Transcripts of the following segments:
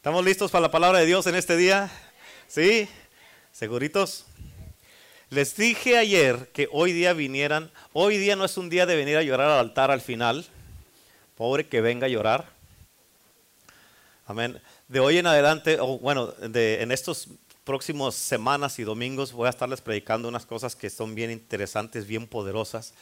¿Estamos listos para la palabra de Dios en este día? ¿Sí? ¿Seguritos? Les dije ayer que hoy día vinieran. Hoy día no es un día de venir a llorar al altar al final. Pobre que venga a llorar. Amén. De hoy en adelante, o bueno, de, en estos próximos semanas y domingos voy a estarles predicando unas cosas que son bien interesantes, bien poderosas,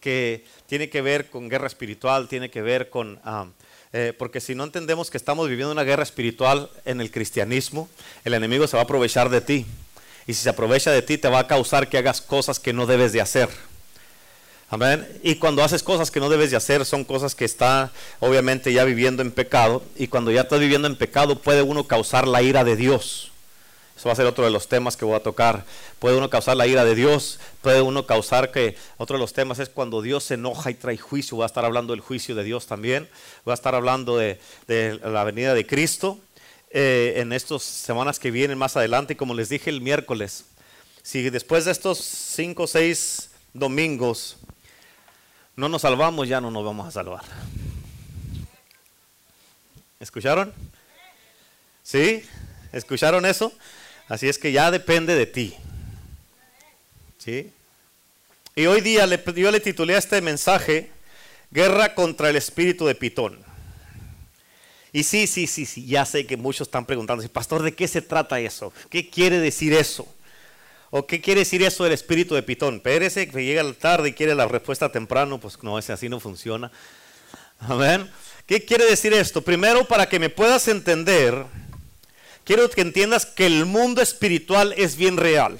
que tiene que ver con guerra espiritual, tiene que ver con... ah, eh, porque si no entendemos que estamos viviendo una guerra espiritual en el cristianismo, el enemigo se va a aprovechar de ti. Y si se aprovecha de ti, te va a causar que hagas cosas que no debes de hacer. Amén. Y cuando haces cosas que no debes de hacer, son cosas que está obviamente ya viviendo en pecado. Y cuando ya estás viviendo en pecado, puede uno causar la ira de Dios. Eso va a ser otro de los temas que voy a tocar. Puede uno causar la ira de Dios. Puede uno causar que otro de los temas es cuando Dios se enoja y trae juicio. Voy a estar hablando del juicio de Dios también. Voy a estar hablando de, la venida de Cristo eh, en estas semanas que vienen más adelante. Y como les dije el miércoles, si después de estos cinco o seis domingos no nos salvamos, ya no nos vamos a salvar. ¿Escucharon? ¿Sí? ¿Escucharon eso? Así es que ya depende de ti. ¿Sí? Y hoy día yo le titulé a este mensaje Guerra contra el espíritu de Pitón. Y sí, sí, sí, sí, ya sé que muchos están preguntando, pastor, ¿de qué se trata eso? ¿Qué quiere decir eso? ¿O qué quiere decir eso del espíritu de Pitón? Pérese que llega tarde y quiere la respuesta temprano, pues no, ese así no funciona. Amén. ¿Qué quiere decir esto? Primero, para que me puedas entender, quiero que entiendas que el mundo espiritual es bien real.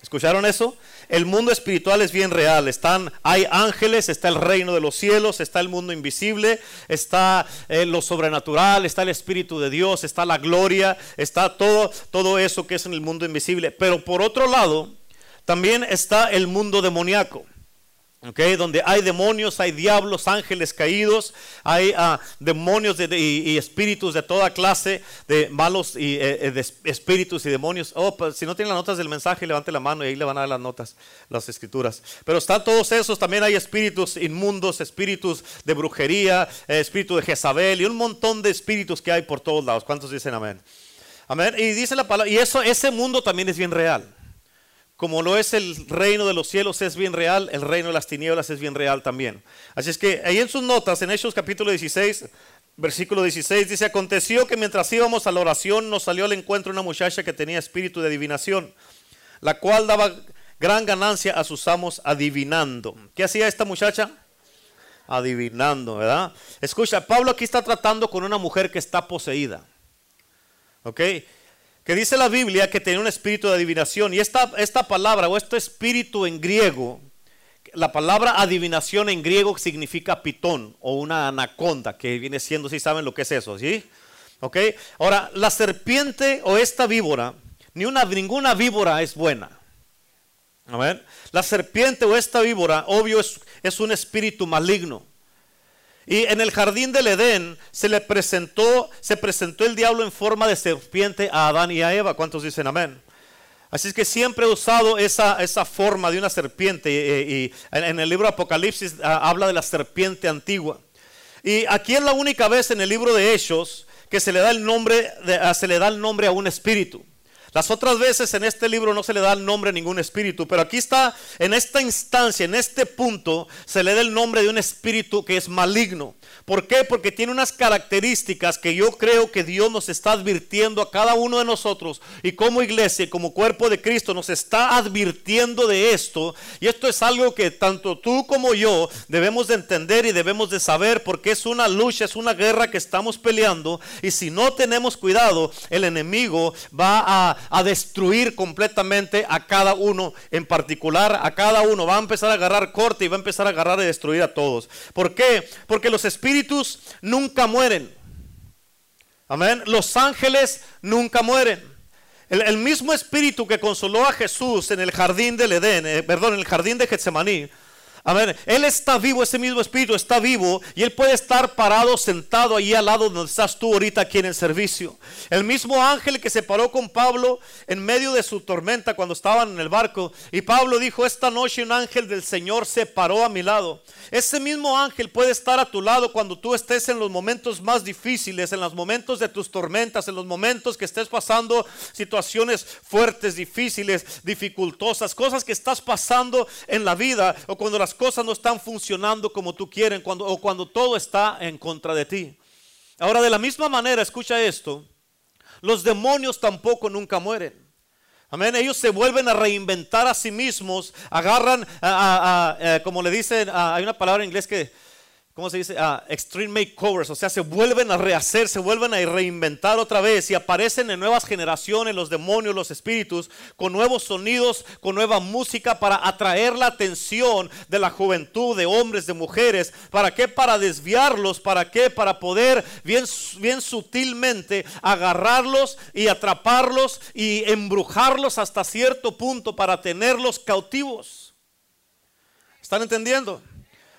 ¿Escucharon eso? El mundo espiritual es bien real. Están, hay ángeles, está el reino de los cielos, está el mundo invisible, está eh, lo sobrenatural, está el Espíritu de Dios, está la gloria, está todo, todo eso que es en el mundo invisible. Pero por otro lado, también está el mundo demoníaco. Okay, donde hay demonios, hay diablos, ángeles caídos, hay uh, demonios de, de, y, espíritus de toda clase, de malos y, eh, de espíritus y demonios. Oh, pues, si no tienen las notas del mensaje, levante la mano y ahí le van a dar las notas, las escrituras. Pero están todos esos, también hay espíritus inmundos, espíritus de brujería, eh, espíritu de Jezabel y un montón de espíritus que hay por todos lados. ¿Cuántos dicen amén? Amén. Y dice la palabra, y eso, ese mundo también es bien real. Como lo es el reino de los cielos es bien real, el reino de las tinieblas es bien real también. Así es que ahí en sus notas, en Hechos capítulo 16, versículo 16, dice, aconteció que mientras íbamos a la oración nos salió al encuentro una muchacha que tenía espíritu de adivinación, la cual daba gran ganancia a sus amos adivinando. ¿Qué hacía esta muchacha? Adivinando, ¿verdad? Escucha, Pablo aquí está tratando con una mujer que está poseída. ¿Ok? Que dice la Biblia que tenía un espíritu de adivinación. Y esta, esta palabra o este espíritu en griego, la palabra adivinación en griego significa pitón o una anaconda, que viene siendo, si saben lo que es eso, ¿sí? ¿Ok? Ahora, la serpiente o esta víbora, ni una, ninguna víbora es buena. A ver, la serpiente o esta víbora, obvio, es, es un espíritu maligno. Y en el jardín del Edén se le presentó, se presentó el diablo en forma de serpiente a Adán y a Eva. ¿Cuántos dicen amén? Así es que siempre he usado esa, esa forma de una serpiente. Y, y en el libro Apocalipsis a, habla de la serpiente antigua. Y aquí es la única vez en el libro de Hechos que se le da el nombre, de, se le da el nombre a un espíritu. Las otras veces en este libro no se le da el nombre a ningún espíritu, pero aquí está, en esta instancia, en este punto, se le da el nombre de un espíritu que es maligno. ¿Por qué? Porque tiene unas características que yo creo que Dios nos está advirtiendo a cada uno de nosotros y como iglesia, como cuerpo de Cristo, nos está advirtiendo de esto. Y esto es algo que tanto tú como yo debemos de entender y debemos de saber porque es una lucha, es una guerra que estamos peleando. Y si no tenemos cuidado, el enemigo va a, a destruir completamente a cada uno en particular, a cada uno. Va a empezar a agarrar corte y va a empezar a agarrar y destruir a todos. ¿Por qué? Porque los espíritus nunca mueren. Amén. Los ángeles nunca mueren. El, el, mismo espíritu que consoló a Jesús en el jardín del Edén, eh, perdón, en el jardín de Getsemaní, A ver, Él está vivo, ese mismo Espíritu está vivo y Él puede estar parado, sentado ahí al lado donde estás tú ahorita aquí en el servicio. El mismo ángel que se paró con Pablo en medio de su tormenta cuando estaban en el barco y Pablo dijo, esta noche un ángel del Señor se paró a mi lado. Ese mismo ángel puede estar a tu lado cuando tú estés en los momentos más difíciles, en los momentos de tus tormentas, en los momentos que estés pasando situaciones fuertes, difíciles, dificultosas, cosas que estás pasando en la vida o cuando las cosas no están funcionando como tú quieres cuando, o cuando todo está en contra de ti. Ahora, de la misma manera, escucha esto, los demonios tampoco nunca mueren. Amén. Ellos se vuelven a reinventar a sí mismos, agarran, a, como le dicen, hay una palabra en inglés que ¿cómo se dice? Ah, extreme makeovers, o sea, se vuelven a rehacer, se vuelven a reinventar otra vez y aparecen en nuevas generaciones los demonios, los espíritus, con nuevos sonidos, con nueva música para atraer la atención de la juventud, de hombres, de mujeres. ¿Para qué? Para desviarlos, ¿para qué? Para poder bien, bien sutilmente agarrarlos y atraparlos y embrujarlos hasta cierto punto para tenerlos cautivos. ¿Están entendiendo?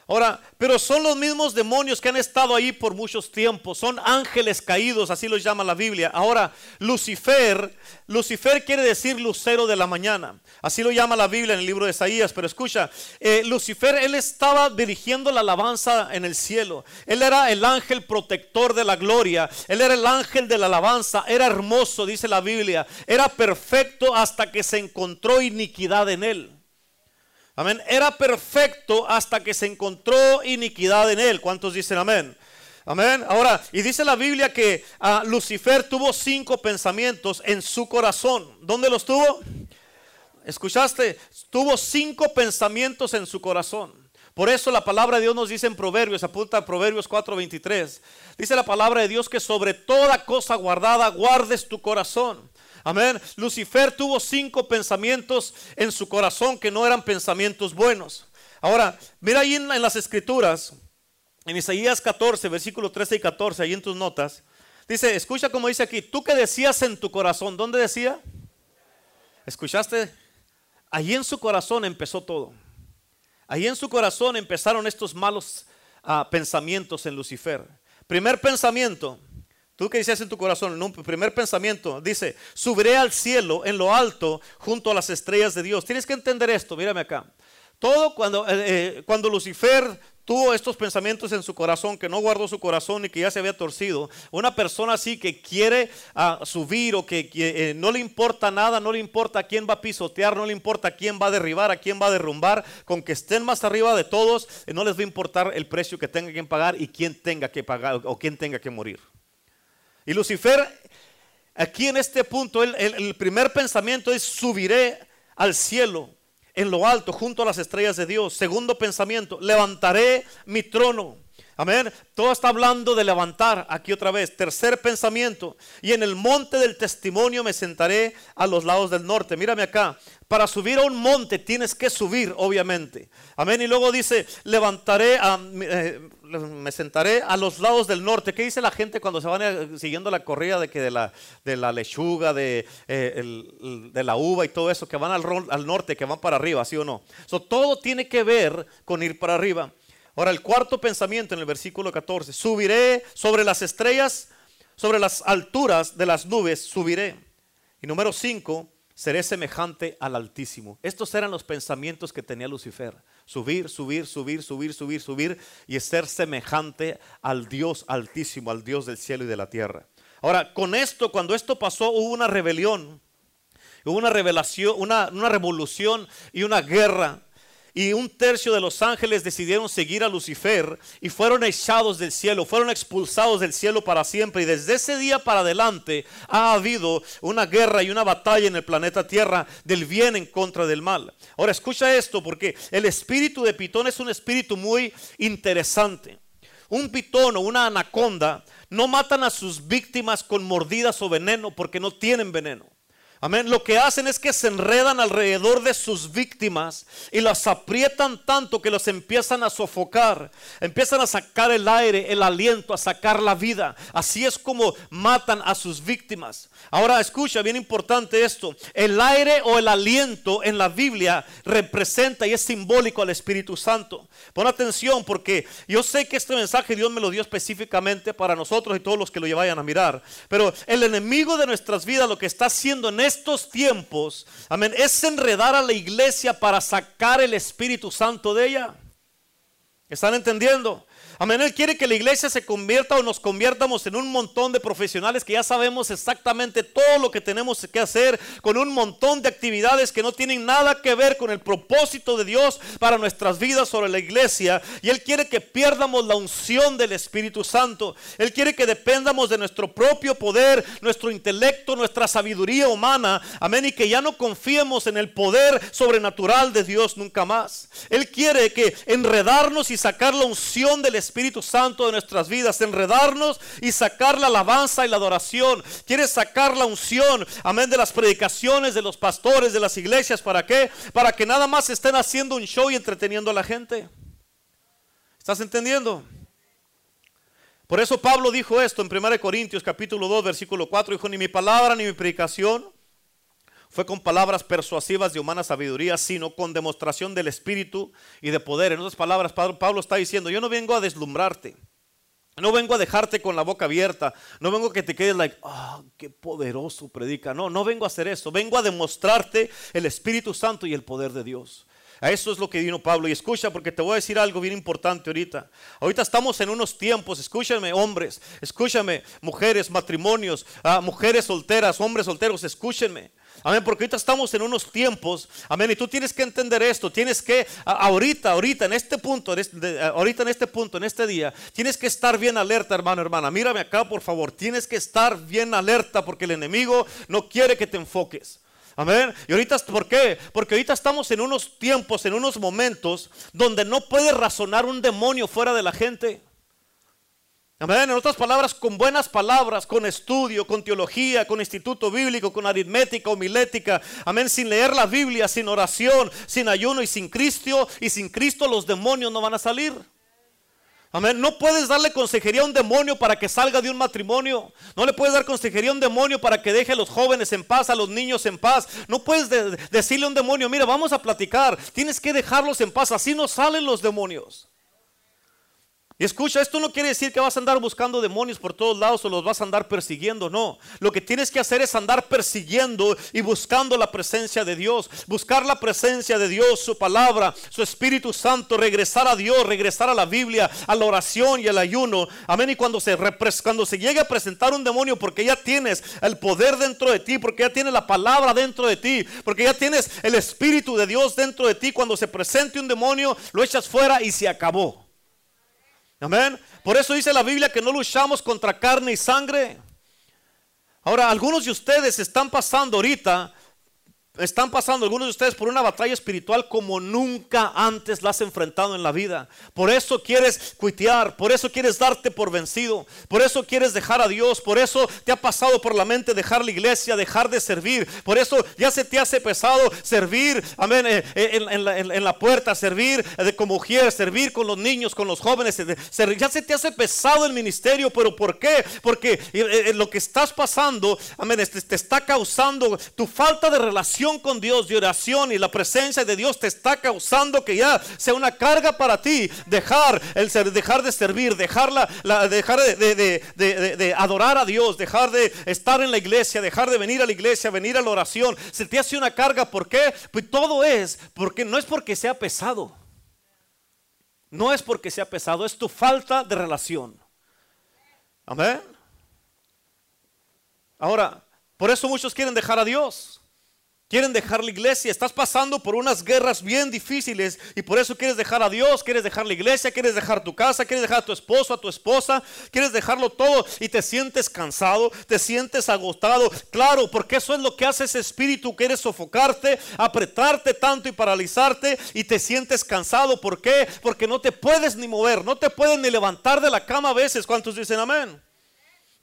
Ahora, pero son los mismos demonios que han estado ahí por muchos tiempos. Son ángeles caídos, así los llama la Biblia. Ahora, Lucifer, Lucifer quiere decir lucero de la mañana. Así lo llama la Biblia en el libro de Isaías. Pero escucha, eh, Lucifer, él estaba dirigiendo la alabanza en el cielo. Él era el ángel protector de la gloria. Él era el ángel de la alabanza. Era hermoso, dice la Biblia. Era perfecto hasta que se encontró iniquidad en él. Amén. Era perfecto hasta que se encontró iniquidad en él. ¿Cuántos dicen amén? Amén. Ahora, y dice la Biblia que ah, Lucifer tuvo cinco pensamientos en su corazón. ¿Dónde los tuvo? ¿Escuchaste? Tuvo cinco pensamientos en su corazón. Por eso la palabra de Dios nos dice en Proverbios, apunta a Proverbios 4:23. Dice la palabra de Dios que sobre toda cosa guardada guardes tu corazón Amén. Lucifer tuvo cinco pensamientos en su corazón que no eran pensamientos buenos. Ahora, mira ahí en, las escrituras, en Isaías 14, versículo 13 y 14, ahí en tus notas, dice, escucha como dice aquí, tú que decías en tu corazón, ¿dónde decía? ¿Escuchaste? Allí en su corazón empezó todo. Allí en su corazón empezaron estos malos ah, pensamientos en Lucifer. Primer pensamiento, Tú que dices en tu corazón, un primer pensamiento, dice, subiré al cielo en lo alto junto a las estrellas de Dios. Tienes que entender esto, mírame acá. Todo cuando, eh, eh, cuando Lucifer tuvo estos pensamientos en su corazón, que no guardó su corazón y que ya se había torcido, una persona así que quiere ah, subir o que, eh, no le importa nada, no le importa a quién va a pisotear, no le importa a quién va a derribar, a quién va a derrumbar, con que estén más arriba de todos, no les va a importar el precio que tenga que pagar y quién tenga que pagar o quién tenga que morir. Y Lucifer, aquí en este punto, el, primer pensamiento es subiré al cielo en lo alto junto a las estrellas de Dios. Segundo pensamiento, levantaré mi trono. Amén. Todo está hablando de levantar aquí otra vez. Tercer pensamiento. Y en el monte del testimonio me sentaré a los lados del norte. Mírame acá. Para subir a un monte tienes que subir, obviamente. Amén. Y luego dice, levantaré, a, eh, me sentaré a los lados del norte. ¿Qué dice la gente cuando se van eh, siguiendo la corrida de que de la, lechuga, de, eh, de la uva y todo eso, que van al, al, norte, que van para arriba, ¿sí o no? todo tiene que ver con ir para arriba. Ahora, el cuarto pensamiento en el versículo 14, subiré sobre las estrellas, sobre las alturas de las nubes, subiré. Y número 5, seré semejante al Altísimo. Estos eran los pensamientos que tenía Lucifer. Subir, subir, subir, subir, subir, subir y ser semejante al Dios Altísimo, al Dios del cielo y de la tierra. Ahora, con esto, cuando esto pasó, hubo una rebelión, hubo una revelación, una, una revolución y una guerra y un tercio de los ángeles decidieron seguir a Lucifer y fueron echados del cielo, fueron expulsados del cielo para siempre. Y desde ese día para adelante ha habido una guerra y una batalla en el planeta Tierra del bien en contra del mal. Ahora escucha esto porque el espíritu de Pitón es un espíritu muy interesante. Un pitón o una anaconda no matan a sus víctimas con mordidas o veneno porque no tienen veneno. Amén. Lo que hacen es que se enredan alrededor de sus víctimas y las aprietan tanto que los empiezan a sofocar. Empiezan a sacar el aire, el aliento, a sacar la vida. Así es como matan a sus víctimas. Ahora escucha, bien importante esto. El aire o el aliento en la Biblia representa y es simbólico al Espíritu Santo. Pon atención porque yo sé que este mensaje Dios me lo dio específicamente para nosotros y todos los que lo vayan a mirar. Pero el enemigo de nuestras vidas lo que está haciendo en estos tiempos, amén, es enredar a la iglesia para sacar el Espíritu Santo de ella. ¿Están entendiendo? Amén. Él quiere que la iglesia se convierta o nos conviertamos en un montón de profesionales que ya sabemos exactamente todo lo que tenemos que hacer con un montón de actividades que no tienen nada que ver con el propósito de Dios para nuestras vidas sobre la iglesia. Y Él quiere que pierdamos la unción del Espíritu Santo. Él quiere que dependamos de nuestro propio poder, nuestro intelecto, nuestra sabiduría humana. Amén. Y que ya no confiemos en el poder sobrenatural de Dios nunca más. Él quiere que enredarnos y sacar la unción del Espíritu Espíritu Santo de nuestras vidas, enredarnos y sacar la alabanza y la adoración. Quiere sacar la unción, amén, de las predicaciones de los pastores de las iglesias. ¿Para qué? Para que nada más estén haciendo un show y entreteniendo a la gente. ¿Estás entendiendo? Por eso Pablo dijo esto en 1 Corintios capítulo 2 versículo 4, dijo, ni mi palabra ni mi predicación fue con palabras persuasivas de humana sabiduría, sino con demostración del Espíritu y de poder. En otras palabras, Pablo está diciendo, yo no vengo a deslumbrarte. No vengo a dejarte con la boca abierta. No vengo a que te quedes like, ah, qué poderoso predica. No, no vengo a hacer eso. Vengo a demostrarte el Espíritu Santo y el poder de Dios. A eso es lo que vino Pablo. Y escucha, porque te voy a decir algo bien importante ahorita. Ahorita estamos en unos tiempos, escúchame, hombres, escúchame, mujeres, matrimonios, ah, mujeres solteras, hombres solteros, escúchenme. Amén, porque ahorita estamos en unos tiempos, amén, y tú tienes que entender esto, tienes que, ahorita, ahorita, en este punto, ahorita en este punto, en este día, tienes que estar bien alerta, hermano, hermana. Mírame acá, por favor, tienes que estar bien alerta porque el enemigo no quiere que te enfoques. Amén. Y ahorita, ¿por qué? Porque ahorita estamos en unos tiempos, en unos momentos donde no puede razonar un demonio fuera de la gente. Amén. En otras palabras, con buenas palabras, con estudio, con teología, con instituto bíblico, con aritmética, homilética. Amén. Sin leer la Biblia, sin oración, sin ayuno y sin Cristo. Y sin Cristo los demonios no van a salir. Amén. No puedes darle consejería a un demonio para que salga de un matrimonio. No le puedes dar consejería a un demonio para que deje a los jóvenes en paz, a los niños en paz. No puedes decirle a un demonio, mira, vamos a platicar. Tienes que dejarlos en paz. Así no salen los demonios. Y escucha, esto no quiere decir que vas a andar buscando demonios por todos lados o los vas a andar persiguiendo, no. Lo que tienes que hacer es andar persiguiendo y buscando la presencia de Dios, buscar la presencia de Dios, su palabra, su Espíritu Santo, regresar a Dios, regresar a la Biblia, a la oración y al ayuno. Amén. Y cuando se, cuando se llegue a presentar un demonio, porque ya tienes el poder dentro de ti, porque ya tienes la palabra dentro de ti, porque ya tienes el Espíritu de Dios dentro de ti, cuando se presente un demonio, lo echas fuera y se acabó. Amén. Por eso dice la Biblia que no luchamos contra carne y sangre. Ahora, algunos de ustedes están pasando ahorita están pasando algunos de ustedes por una batalla espiritual como nunca antes la has enfrentado en la vida. Por eso quieres cuitear, por eso quieres darte por vencido, por eso quieres dejar a Dios, por eso te ha pasado por la mente dejar la iglesia, dejar de servir, por eso ya se te hace pesado servir, amén, eh, eh, en, la, puerta, servir de como mujer, servir con los niños, con los jóvenes, ya se te hace pesado el ministerio, pero ¿por qué? Porque eh, lo que estás pasando, amén, te, te está causando tu falta de relación con Dios, de oración y la presencia de Dios te está causando que ya sea una carga para ti dejar, el ser, dejar de servir, dejar, la, dejar de, adorar a Dios, dejar de estar en la iglesia, dejar de venir a la iglesia, venir a la oración. Se te hace una carga, ¿por qué? Pues todo es porque no es porque sea pesado. No es porque sea pesado, es tu falta de relación. Amén. Ahora, por eso muchos quieren dejar a Dios. Quieren dejar la iglesia. Estás pasando por unas guerras bien difíciles y por eso quieres dejar a Dios, quieres dejar la iglesia, quieres dejar tu casa, quieres dejar a tu esposo, a tu esposa, quieres dejarlo todo y te sientes cansado, te sientes agotado. Claro, porque eso es lo que hace ese espíritu, quieres sofocarte, apretarte tanto y paralizarte y te sientes cansado. ¿Por qué? Porque no te puedes ni mover, no te puedes ni levantar de la cama a veces. ¿Cuántos dicen amén?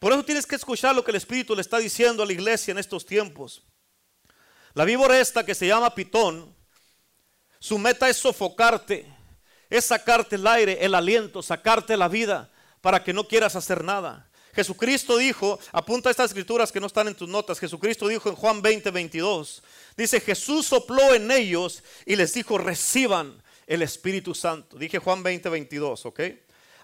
Por eso tienes que escuchar lo que el Espíritu le está diciendo a la iglesia en estos tiempos. La víbora esta que se llama pitón, su meta es sofocarte, es sacarte el aire, el aliento, sacarte la vida para que no quieras hacer nada. Jesucristo dijo, apunta estas escrituras que no están en tus notas, Jesucristo dijo en Juan 20, 22, dice, Jesús sopló en ellos y les dijo, reciban el Espíritu Santo. Dije Juan 20, 22, ¿ok?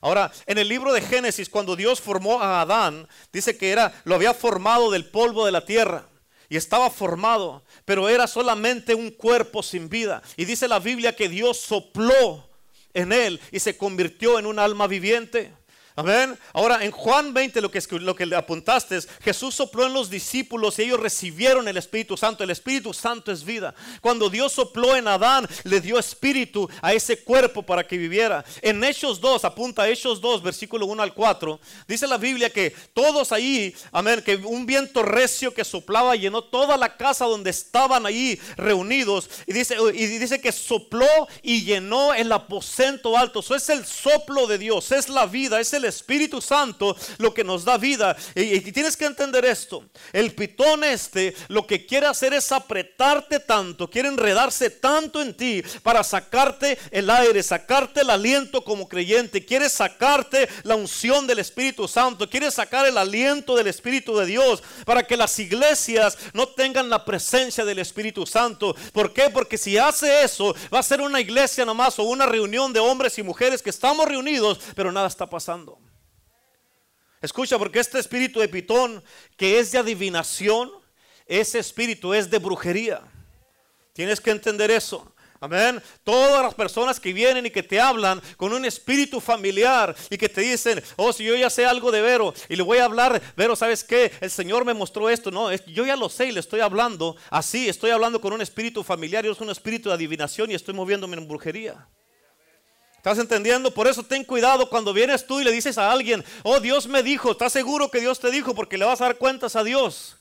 Ahora, en el libro de Génesis, cuando Dios formó a Adán, dice que era, lo había formado del polvo de la tierra y estaba formado, pero era solamente un cuerpo sin vida. Y dice la Biblia que Dios sopló en él y se convirtió en un alma viviente. Amén. Ahora en Juan 20 lo que, lo que le apuntaste es, Jesús sopló en los discípulos y ellos recibieron el Espíritu Santo. El Espíritu Santo es vida. Cuando Dios sopló en Adán, le dio espíritu a ese cuerpo para que viviera. En Hechos 2, apunta a Hechos 2, versículo 1 al 4, dice la Biblia que todos ahí, amén, que un viento recio que soplaba llenó toda la casa donde estaban ahí reunidos. Y dice, y dice que sopló y llenó el aposento alto. Eso es el soplo de Dios, es la vida, es el Espíritu Santo lo que nos da vida. Y, tienes que entender esto. El pitón este lo que quiere hacer es apretarte tanto, quiere enredarse tanto en ti para sacarte el aire, sacarte el aliento como creyente, quiere sacarte la unción del Espíritu Santo, quiere sacar el aliento del Espíritu de Dios para que las iglesias no tengan la presencia del Espíritu Santo. ¿Por qué? Porque si hace eso, va a ser una iglesia nomás o una reunión de hombres y mujeres que estamos reunidos, pero nada está pasando. Escucha, porque este espíritu de pitón que es de adivinación, ese espíritu es de brujería. Tienes que entender eso. Amén. Todas las personas que vienen y que te hablan con un espíritu familiar y que te dicen, oh, si yo ya sé algo de Vero y le voy a hablar, Vero, ¿sabes qué? El Señor me mostró esto. No, yo ya lo sé y le estoy hablando así. Estoy hablando con un espíritu familiar y es un espíritu de adivinación y estoy moviéndome en brujería. ¿Estás entendiendo? Por eso ten cuidado cuando vienes tú y le dices a alguien, oh Dios me dijo, ¿estás seguro que Dios te dijo? Porque le vas a dar cuentas a Dios.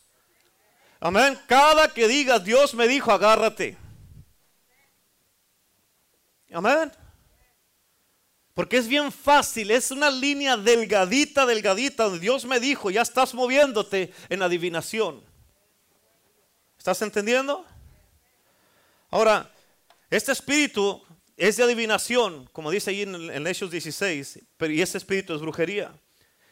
Amén. Cada que digas Dios me dijo, agárrate. Amén. Porque es bien fácil, es una línea delgadita, delgadita, donde Dios me dijo, ya estás moviéndote en adivinación. ¿Estás entendiendo? Ahora, este espíritu es de adivinación, como dice ahí en, en Hechos 16, pero y ese espíritu es brujería.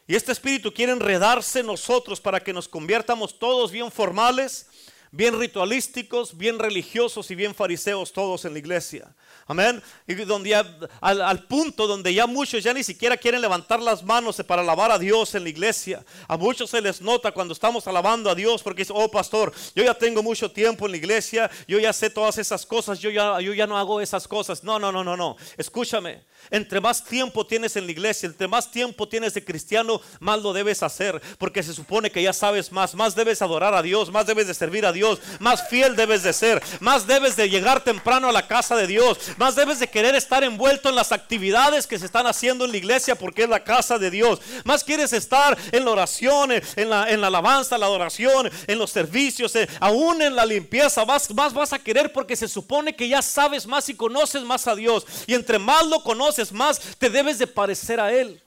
Y este espíritu quiere enredarse en nosotros para que nos conviertamos todos bien formales, bien ritualísticos, bien religiosos y bien fariseos todos en la iglesia. Amén. Y donde al, punto donde ya muchos ya ni siquiera quieren levantar las manos para alabar a Dios en la iglesia. A muchos se les nota cuando estamos alabando a Dios porque dicen, oh pastor, yo ya tengo mucho tiempo en la iglesia, yo ya sé todas esas cosas, yo ya, yo ya no hago esas cosas. No, no, no, no, no. Escúchame. Entre más tiempo tienes en la iglesia, entre más tiempo tienes de cristiano, más lo debes hacer. Porque se supone que ya sabes más, más debes adorar a Dios, más debes de servir a Dios, más fiel debes de ser, más debes de llegar temprano a la casa de Dios, más debes de querer estar envuelto en las actividades que se están haciendo en la iglesia porque es la casa de Dios. Más quieres estar en la oración, en la, en la alabanza, la adoración, en los servicios, eh, aún en la limpieza. Más, más vas a querer porque se supone que ya sabes más y conoces más a Dios. Y entre más lo conoces, más te debes de parecer a Él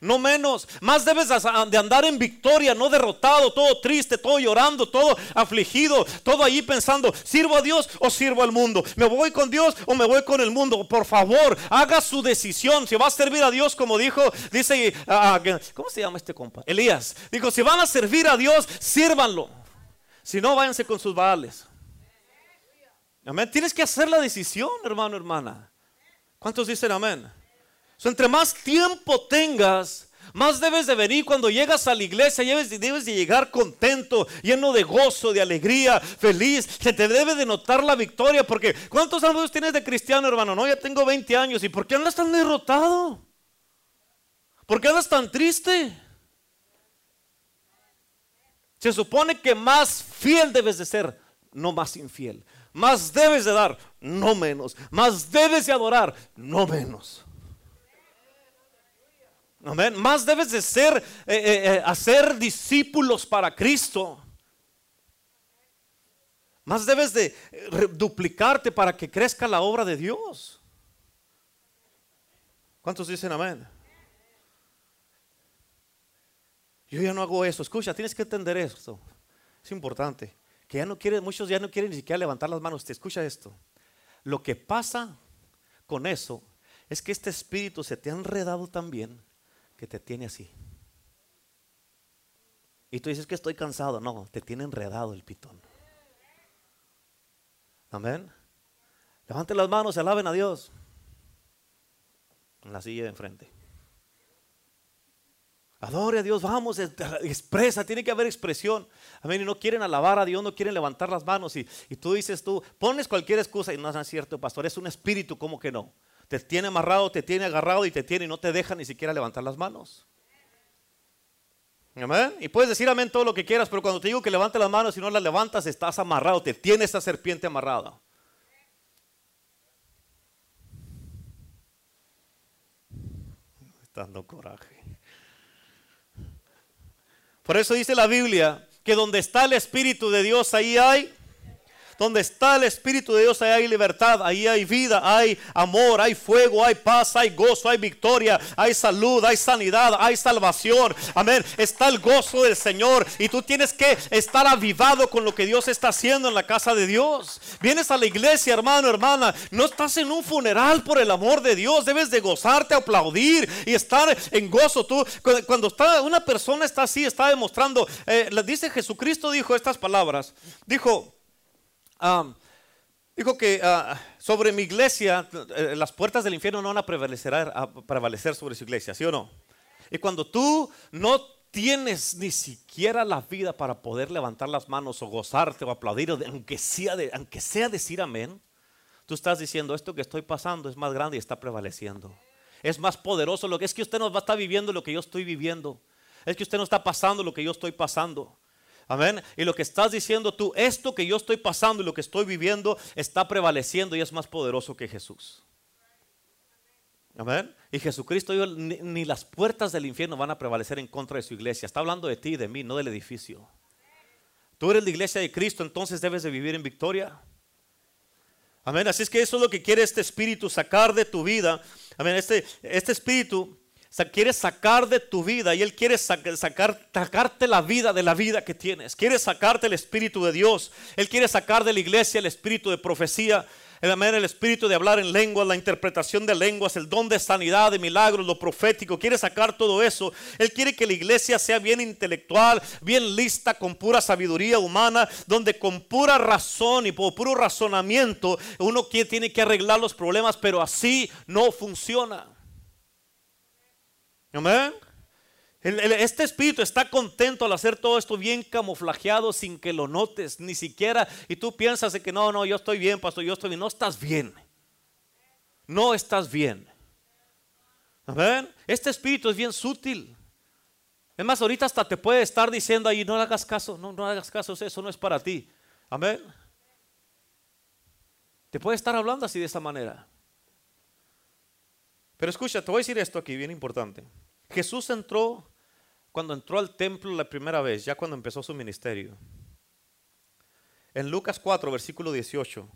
no menos. Más debes de andar en victoria, no derrotado, todo triste, todo llorando, todo afligido, todo ahí pensando, ¿sirvo a Dios o sirvo al mundo? ¿Me voy con Dios o me voy con el mundo? Por favor, haga su decisión. Si va a servir a Dios, como dijo, dice, ¿cómo se llama este compa? Elías. Dijo, si van a servir a Dios, sírvanlo. Si no, váyanse con sus baales. Amén. Tienes que hacer la decisión, hermano, hermana. ¿Cuántos dicen amén? Entre más tiempo tengas, más debes de venir cuando llegas a la iglesia, debes, debes de llegar contento, lleno de gozo, de alegría, feliz. Se te debe de notar la victoria, porque ¿cuántos años tienes de cristiano, hermano? No, ya tengo 20 años. ¿Y por qué andas tan derrotado? ¿Por qué andas tan triste? Se supone que más fiel debes de ser, no más infiel. Más debes de dar, no menos. Más debes de adorar, no menos. Más debes de ser, eh, eh, eh, hacer discípulos para Cristo. Más debes de duplicarte para que crezca la obra de Dios. ¿Cuántos dicen amén? Yo ya no hago eso. Escucha, tienes que entender esto. Es importante. que ya no quieren, muchos ya no quieren ni siquiera levantar las manos. Te escucha esto. Lo que pasa con eso es que este espíritu se te ha enredado también que te tiene así. Y tú dices que estoy cansado. No, te tiene enredado el pitón. Amén. Levanten las manos y alaben a Dios. En la silla de enfrente. Adore a Dios, vamos, expresa, tiene que haber expresión. Amén. Y no quieren alabar a Dios, no quieren levantar las manos. Y, y tú dices tú, pones cualquier excusa y no es cierto, pastor. Es un espíritu, ¿cómo que no? Te tiene amarrado, te tiene agarrado y te tiene y no te deja ni siquiera levantar las manos. Amén. Y puedes decir amén todo lo que quieras, pero cuando te digo que levante las manos y no las levantas, estás amarrado, te tiene esa serpiente amarrada. Dando coraje. Por eso dice la Biblia que donde está el Espíritu de Dios, ahí hay donde está el Espíritu de Dios, ahí hay libertad, ahí hay vida, hay amor, hay fuego, hay paz, hay gozo, hay victoria, hay salud, hay sanidad, hay salvación. Amén. Está el gozo del Señor y tú tienes que estar avivado con lo que Dios está haciendo en la casa de Dios. Vienes a la iglesia, hermano, hermana, no estás en un funeral por el amor de Dios, debes de gozarte, aplaudir y estar en gozo. Tú, cuando una persona está así, está demostrando, eh, dice Jesucristo dijo estas palabras, dijo, dijo que ah, sobre mi iglesia, eh, las puertas del infierno no van a prevalecer, a prevalecer sobre su iglesia, ¿sí o no? Y cuando tú no tienes ni siquiera la vida para poder levantar las manos o gozarte o aplaudir, aunque sea, aunque sea decir amén, tú estás diciendo esto que estoy pasando es más grande y está prevaleciendo. Es más poderoso lo que es que usted no va a estar viviendo lo que yo estoy viviendo. Es que usted no está pasando lo que yo estoy pasando. Amén. Y lo que estás diciendo tú, esto que yo estoy pasando y lo que estoy viviendo está prevaleciendo y es más poderoso que Jesús. Amén. Y Jesucristo ni, las puertas del infierno van a prevalecer en contra de su iglesia. Está hablando de ti y de mí, no del edificio. Tú eres la iglesia de Cristo, entonces debes de vivir en victoria. Amén. Así es que eso es lo que quiere este espíritu sacar de tu vida. Amén. Este, este espíritu quiere sacar de tu vida y Él quiere sacar, sacarte la vida de la vida que tienes. Quiere sacarte el Espíritu de Dios. Él quiere sacar de la iglesia el Espíritu de profecía. El, espíritu de hablar en lenguas, la interpretación de lenguas, el don de sanidad, de milagros, lo profético. Quiere sacar todo eso. Él quiere que la iglesia sea bien intelectual, bien lista, con pura sabiduría humana, donde con pura razón y por puro razonamiento uno tiene que arreglar los problemas, pero así no funciona. Amén. Este espíritu está contento al hacer todo esto bien camuflajeado sin que lo notes, ni siquiera. Y tú piensas que no, no, yo estoy bien, pastor, yo estoy bien. No estás bien. No estás bien. Amén. Este espíritu es bien sutil. Es más, ahorita hasta te puede estar diciendo ahí, no hagas caso, no, no hagas caso, eso no es para ti. Amén. Te puede estar hablando así de esa manera. Pero escucha, te voy a decir esto aquí, bien importante. Jesús entró cuando entró al templo la primera vez, ya cuando empezó su ministerio. En Lucas 4, versículo 18,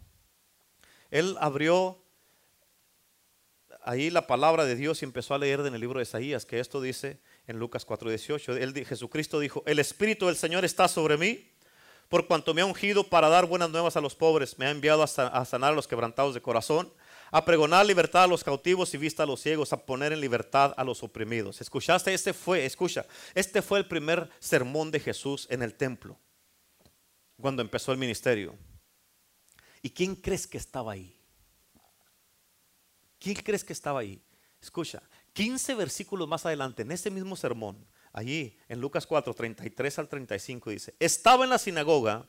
él abrió ahí la palabra de Dios y empezó a leer en el libro de Isaías, que esto dice en Lucas 4, 18. Él, Jesucristo dijo, el Espíritu del Señor está sobre mí, por cuanto me ha ungido para dar buenas nuevas a los pobres, me ha enviado a sanar a los quebrantados de corazón a pregonar libertad a los cautivos y vista a los ciegos, a poner en libertad a los oprimidos. ¿Escuchaste? Este fue, escucha, este fue el primer sermón de Jesús en el templo, cuando empezó el ministerio. ¿Y quién crees que estaba ahí? ¿Quién crees que estaba ahí? Escucha, 15 versículos más adelante, en ese mismo sermón, allí en Lucas 4, 33 al 35 dice, estaba en la sinagoga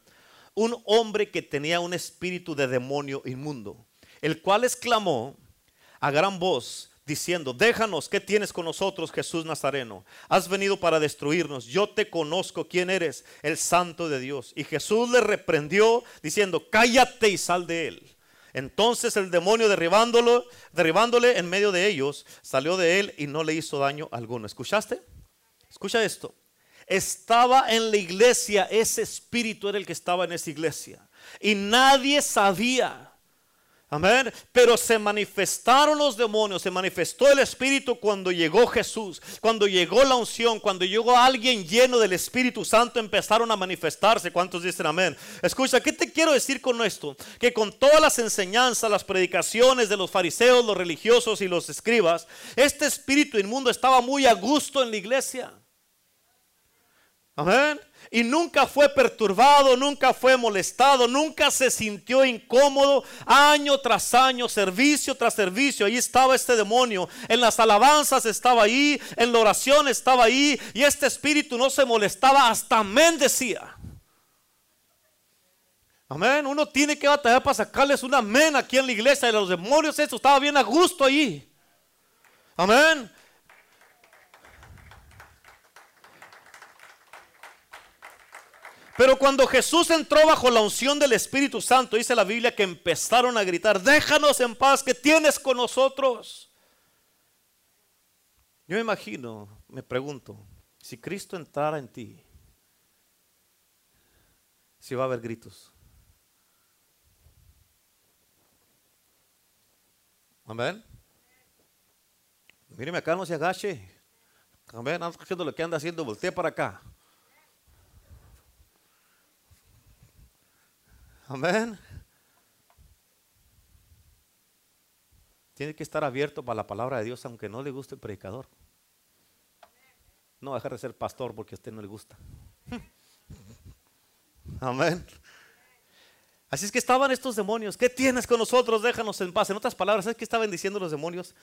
un hombre que tenía un espíritu de demonio inmundo el cual exclamó a gran voz, diciendo, déjanos, ¿qué tienes con nosotros, Jesús Nazareno? Has venido para destruirnos, yo te conozco quién eres, el santo de Dios. Y Jesús le reprendió, diciendo, cállate y sal de él. Entonces el demonio derribándolo, derribándole en medio de ellos, salió de él y no le hizo daño alguno. ¿Escuchaste? Escucha esto. Estaba en la iglesia, ese espíritu era el que estaba en esa iglesia. Y nadie sabía Amén. Pero se manifestaron los demonios, se manifestó el Espíritu cuando llegó Jesús, cuando llegó la unción, cuando llegó alguien lleno del Espíritu Santo, empezaron a manifestarse. ¿Cuántos dicen amén? Escucha, ¿qué te quiero decir con esto? Que con todas las enseñanzas, las predicaciones de los fariseos, los religiosos y los escribas, este espíritu inmundo estaba muy a gusto en la iglesia. Amén y nunca fue perturbado, nunca fue molestado, nunca se sintió incómodo, año tras año, servicio tras servicio, ahí estaba este demonio, en las alabanzas estaba ahí, en la oración estaba ahí, y este espíritu no se molestaba, hasta amén decía. Amén, uno tiene que batallar para sacarles un amén aquí en la iglesia de los demonios, esto estaba bien a gusto ahí. Amén. Pero cuando Jesús entró bajo la unción del Espíritu Santo, dice la Biblia que empezaron a gritar, déjanos en paz, que tienes con nosotros. Yo me imagino, me pregunto, si Cristo entrara en ti, si va a haber gritos. Amén. Míreme acá, no se agache. Amén. Anda haciendo lo que anda haciendo, voltee para acá. Amén. Tiene que estar abierto para la palabra de Dios, aunque no le guste el predicador. No dejar de ser pastor porque a usted no le gusta. Amén. Así es que estaban estos demonios. ¿Qué tienes con nosotros? Déjanos en paz. En otras palabras, ¿sabes qué estaban diciendo los demonios?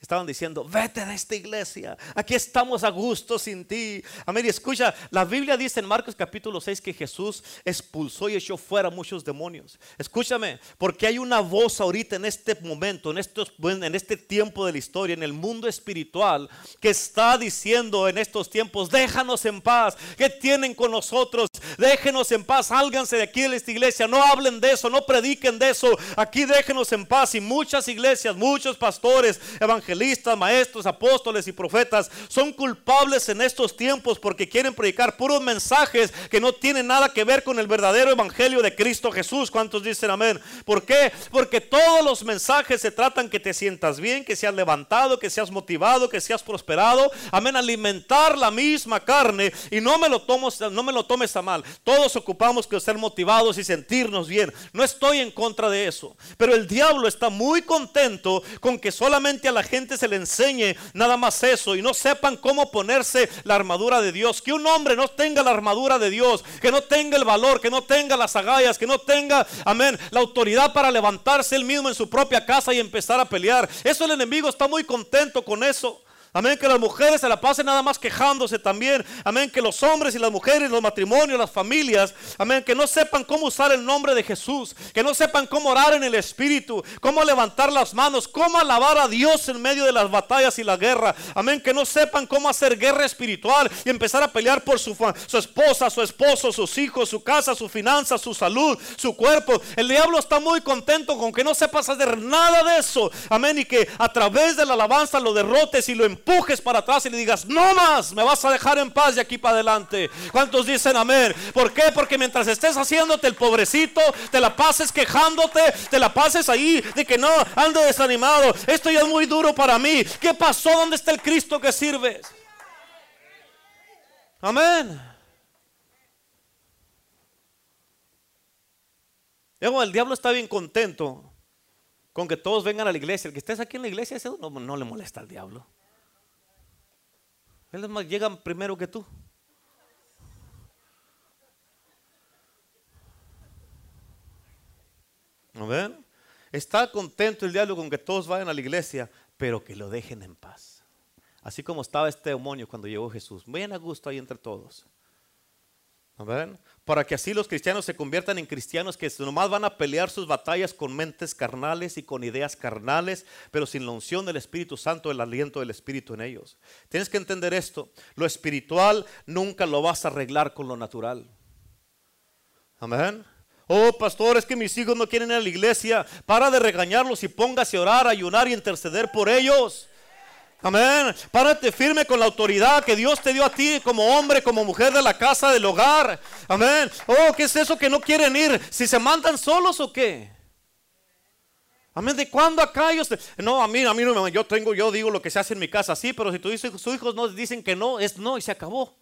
Estaban diciendo, vete de esta iglesia, aquí estamos a gusto sin ti. Amén. Y escucha, la Biblia dice en Marcos capítulo 6 que Jesús expulsó y echó fuera muchos demonios. Escúchame, porque hay una voz ahorita en este momento, en, estos, en este tiempo de la historia, en el mundo espiritual, que está diciendo en estos tiempos, déjanos en paz, ¿qué tienen con nosotros? Déjenos en paz, sálganse de aquí de esta iglesia, no hablen de eso, no prediquen de eso, aquí déjenos en paz. Y muchas iglesias, muchos pastores, evangelistas, evangelistas, maestros, apóstoles y profetas son culpables en estos tiempos porque quieren predicar puros mensajes que no tienen nada que ver con el verdadero evangelio de Cristo Jesús. ¿Cuántos dicen amén? ¿Por qué? Porque todos los mensajes se tratan que te sientas bien, que seas levantado, que seas motivado, que seas prosperado. Amén, alimentar la misma carne y no me lo tomes, no me lo tomes a mal. Todos ocupamos que ser motivados y sentirnos bien. No estoy en contra de eso, pero el diablo está muy contento con que solamente a la gente se le enseñe nada más eso y no sepan cómo ponerse la armadura de Dios. Que un hombre no tenga la armadura de Dios, que no tenga el valor, que no tenga las agallas, que no tenga, amén, la autoridad para levantarse él mismo en su propia casa y empezar a pelear. Eso el enemigo está muy contento con eso. Amén, que las mujeres se la pasen nada más quejándose también. Amén, que los hombres y las mujeres, los matrimonios, las familias, amén, que no sepan cómo usar el nombre de Jesús, que no sepan cómo orar en el Espíritu, cómo levantar las manos, cómo alabar a Dios en medio de las batallas y la guerra. Amén, que no sepan cómo hacer guerra espiritual y empezar a pelear por su, su esposa, su esposo, sus hijos, su casa, su finanza, su salud, su cuerpo. El diablo está muy contento con que no sepas hacer nada de eso. Amén, y que a través de la alabanza lo derrotes y lo empujes para atrás y le digas, no más, me vas a dejar en paz de aquí para adelante. ¿Cuántos dicen amén? ¿Por qué? Porque mientras estés haciéndote el pobrecito, te la pases quejándote, te la pases ahí de que no, ando desanimado, esto ya es muy duro para mí. ¿Qué pasó? ¿Dónde está el Cristo que sirves? Amén. el diablo está bien contento con que todos vengan a la iglesia. El que estés aquí en la iglesia, eso no, no le molesta al diablo. Él más llegan primero que tú. ¿No ven? Está contento el diablo con que todos vayan a la iglesia, pero que lo dejen en paz. Así como estaba este demonio cuando llegó Jesús. Vayan a gusto ahí entre todos. Para que así los cristianos se conviertan en cristianos que nomás van a pelear sus batallas con mentes carnales y con ideas carnales, pero sin la unción del Espíritu Santo, el aliento del Espíritu en ellos. Tienes que entender esto. Lo espiritual nunca lo vas a arreglar con lo natural. Amén. Oh, pastor, es que mis hijos no quieren ir a la iglesia. Para de regañarlos y póngase a orar, ayunar y interceder por ellos. Amén. Párate firme con la autoridad que Dios te dio a ti como hombre, como mujer de la casa, del hogar. Amén. Oh, ¿qué es eso que no quieren ir? ¿Si se mandan solos o qué? Amén. ¿De cuándo acá yo No, a mí, a mí no yo tengo, yo digo lo que se hace en mi casa, sí, pero si tus hijos, sus hijos no dicen que no, es no y se acabó.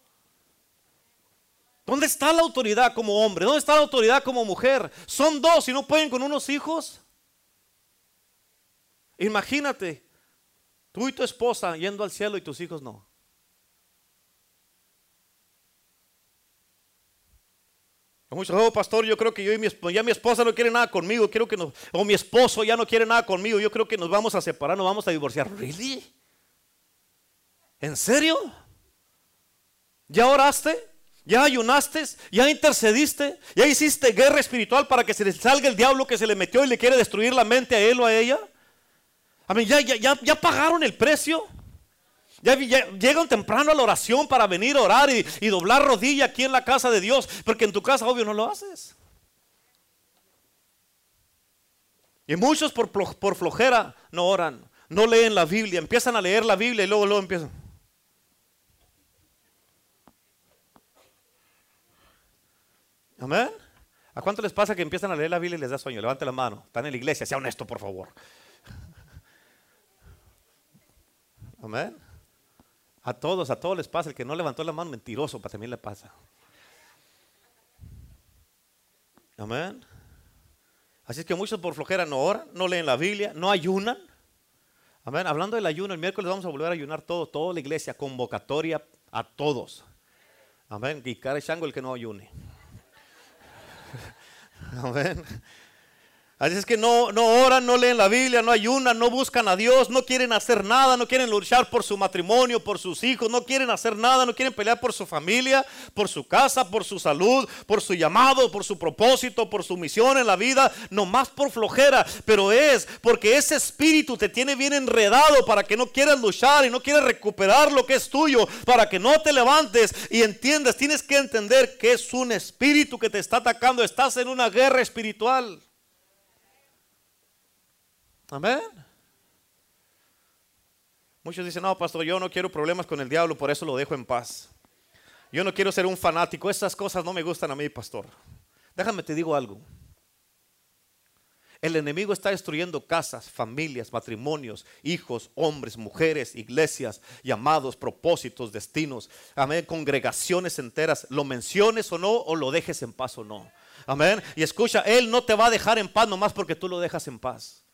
¿Dónde está la autoridad como hombre? ¿Dónde está la autoridad como mujer? Son dos y no pueden con unos hijos. Imagínate, tú y tu esposa yendo al cielo y tus hijos no. Muchos, oh pastor, yo creo que yo y mi ya mi esposa no quiere nada conmigo, quiero que nos, o mi esposo ya no quiere nada conmigo, yo creo que nos vamos a separar, nos vamos a divorciar. ¿Really? ¿En serio? ¿Ya oraste? ¿Ya ayunaste? ¿Ya intercediste? ¿Ya hiciste guerra espiritual para que se le salga el diablo que se le metió y le quiere destruir la mente a él o a ella? A mí, ¿ya, ya, ya, ya pagaron el precio? Ya, llegan temprano a la oración para venir a orar y, doblar rodilla aquí en la casa de Dios, porque en tu casa obvio no lo haces. Y muchos por, por flojera no oran, no leen la Biblia, empiezan a leer la Biblia y luego, luego empiezan. Amén. ¿A cuánto les pasa que empiezan a leer la Biblia y les da sueño? Levante la mano. Están en la iglesia, sea honesto, por favor. Amén. A todos, a todos les pasa. El que no levantó la mano, mentiroso, para también le pasa. Amén. Así es que muchos por flojera no oran, no leen la Biblia, no ayunan. Amén. Hablando del ayuno, el miércoles vamos a volver a ayunar todo, toda la iglesia, convocatoria a todos. Amén. Y cara chango el que no ayune. Amén. Así es que no, no oran, no leen la Biblia, no ayunan, no buscan a Dios, no quieren hacer nada, no quieren luchar por su matrimonio, por sus hijos, no quieren hacer nada, no quieren pelear por su familia, por su casa, por su salud, por su llamado, por su propósito, por su misión en la vida, no más por flojera, pero es porque ese espíritu te tiene bien enredado para que no quieras luchar y no quieras recuperar lo que es tuyo, para que no te levantes y entiendas, tienes que entender que es un espíritu que te está atacando, estás en una guerra espiritual. Amén. Muchos dicen, no, pastor, yo no quiero problemas con el diablo, por eso lo dejo en paz. Yo no quiero ser un fanático, esas cosas no me gustan a mí, pastor. Déjame te digo algo. El enemigo está destruyendo casas, familias, matrimonios, hijos, hombres, mujeres, iglesias, llamados, propósitos, destinos. Amén. Congregaciones enteras. Lo menciones o no, o lo dejes en paz o no. Amén. Y escucha, Él no te va a dejar en paz nomás porque tú lo dejas en paz.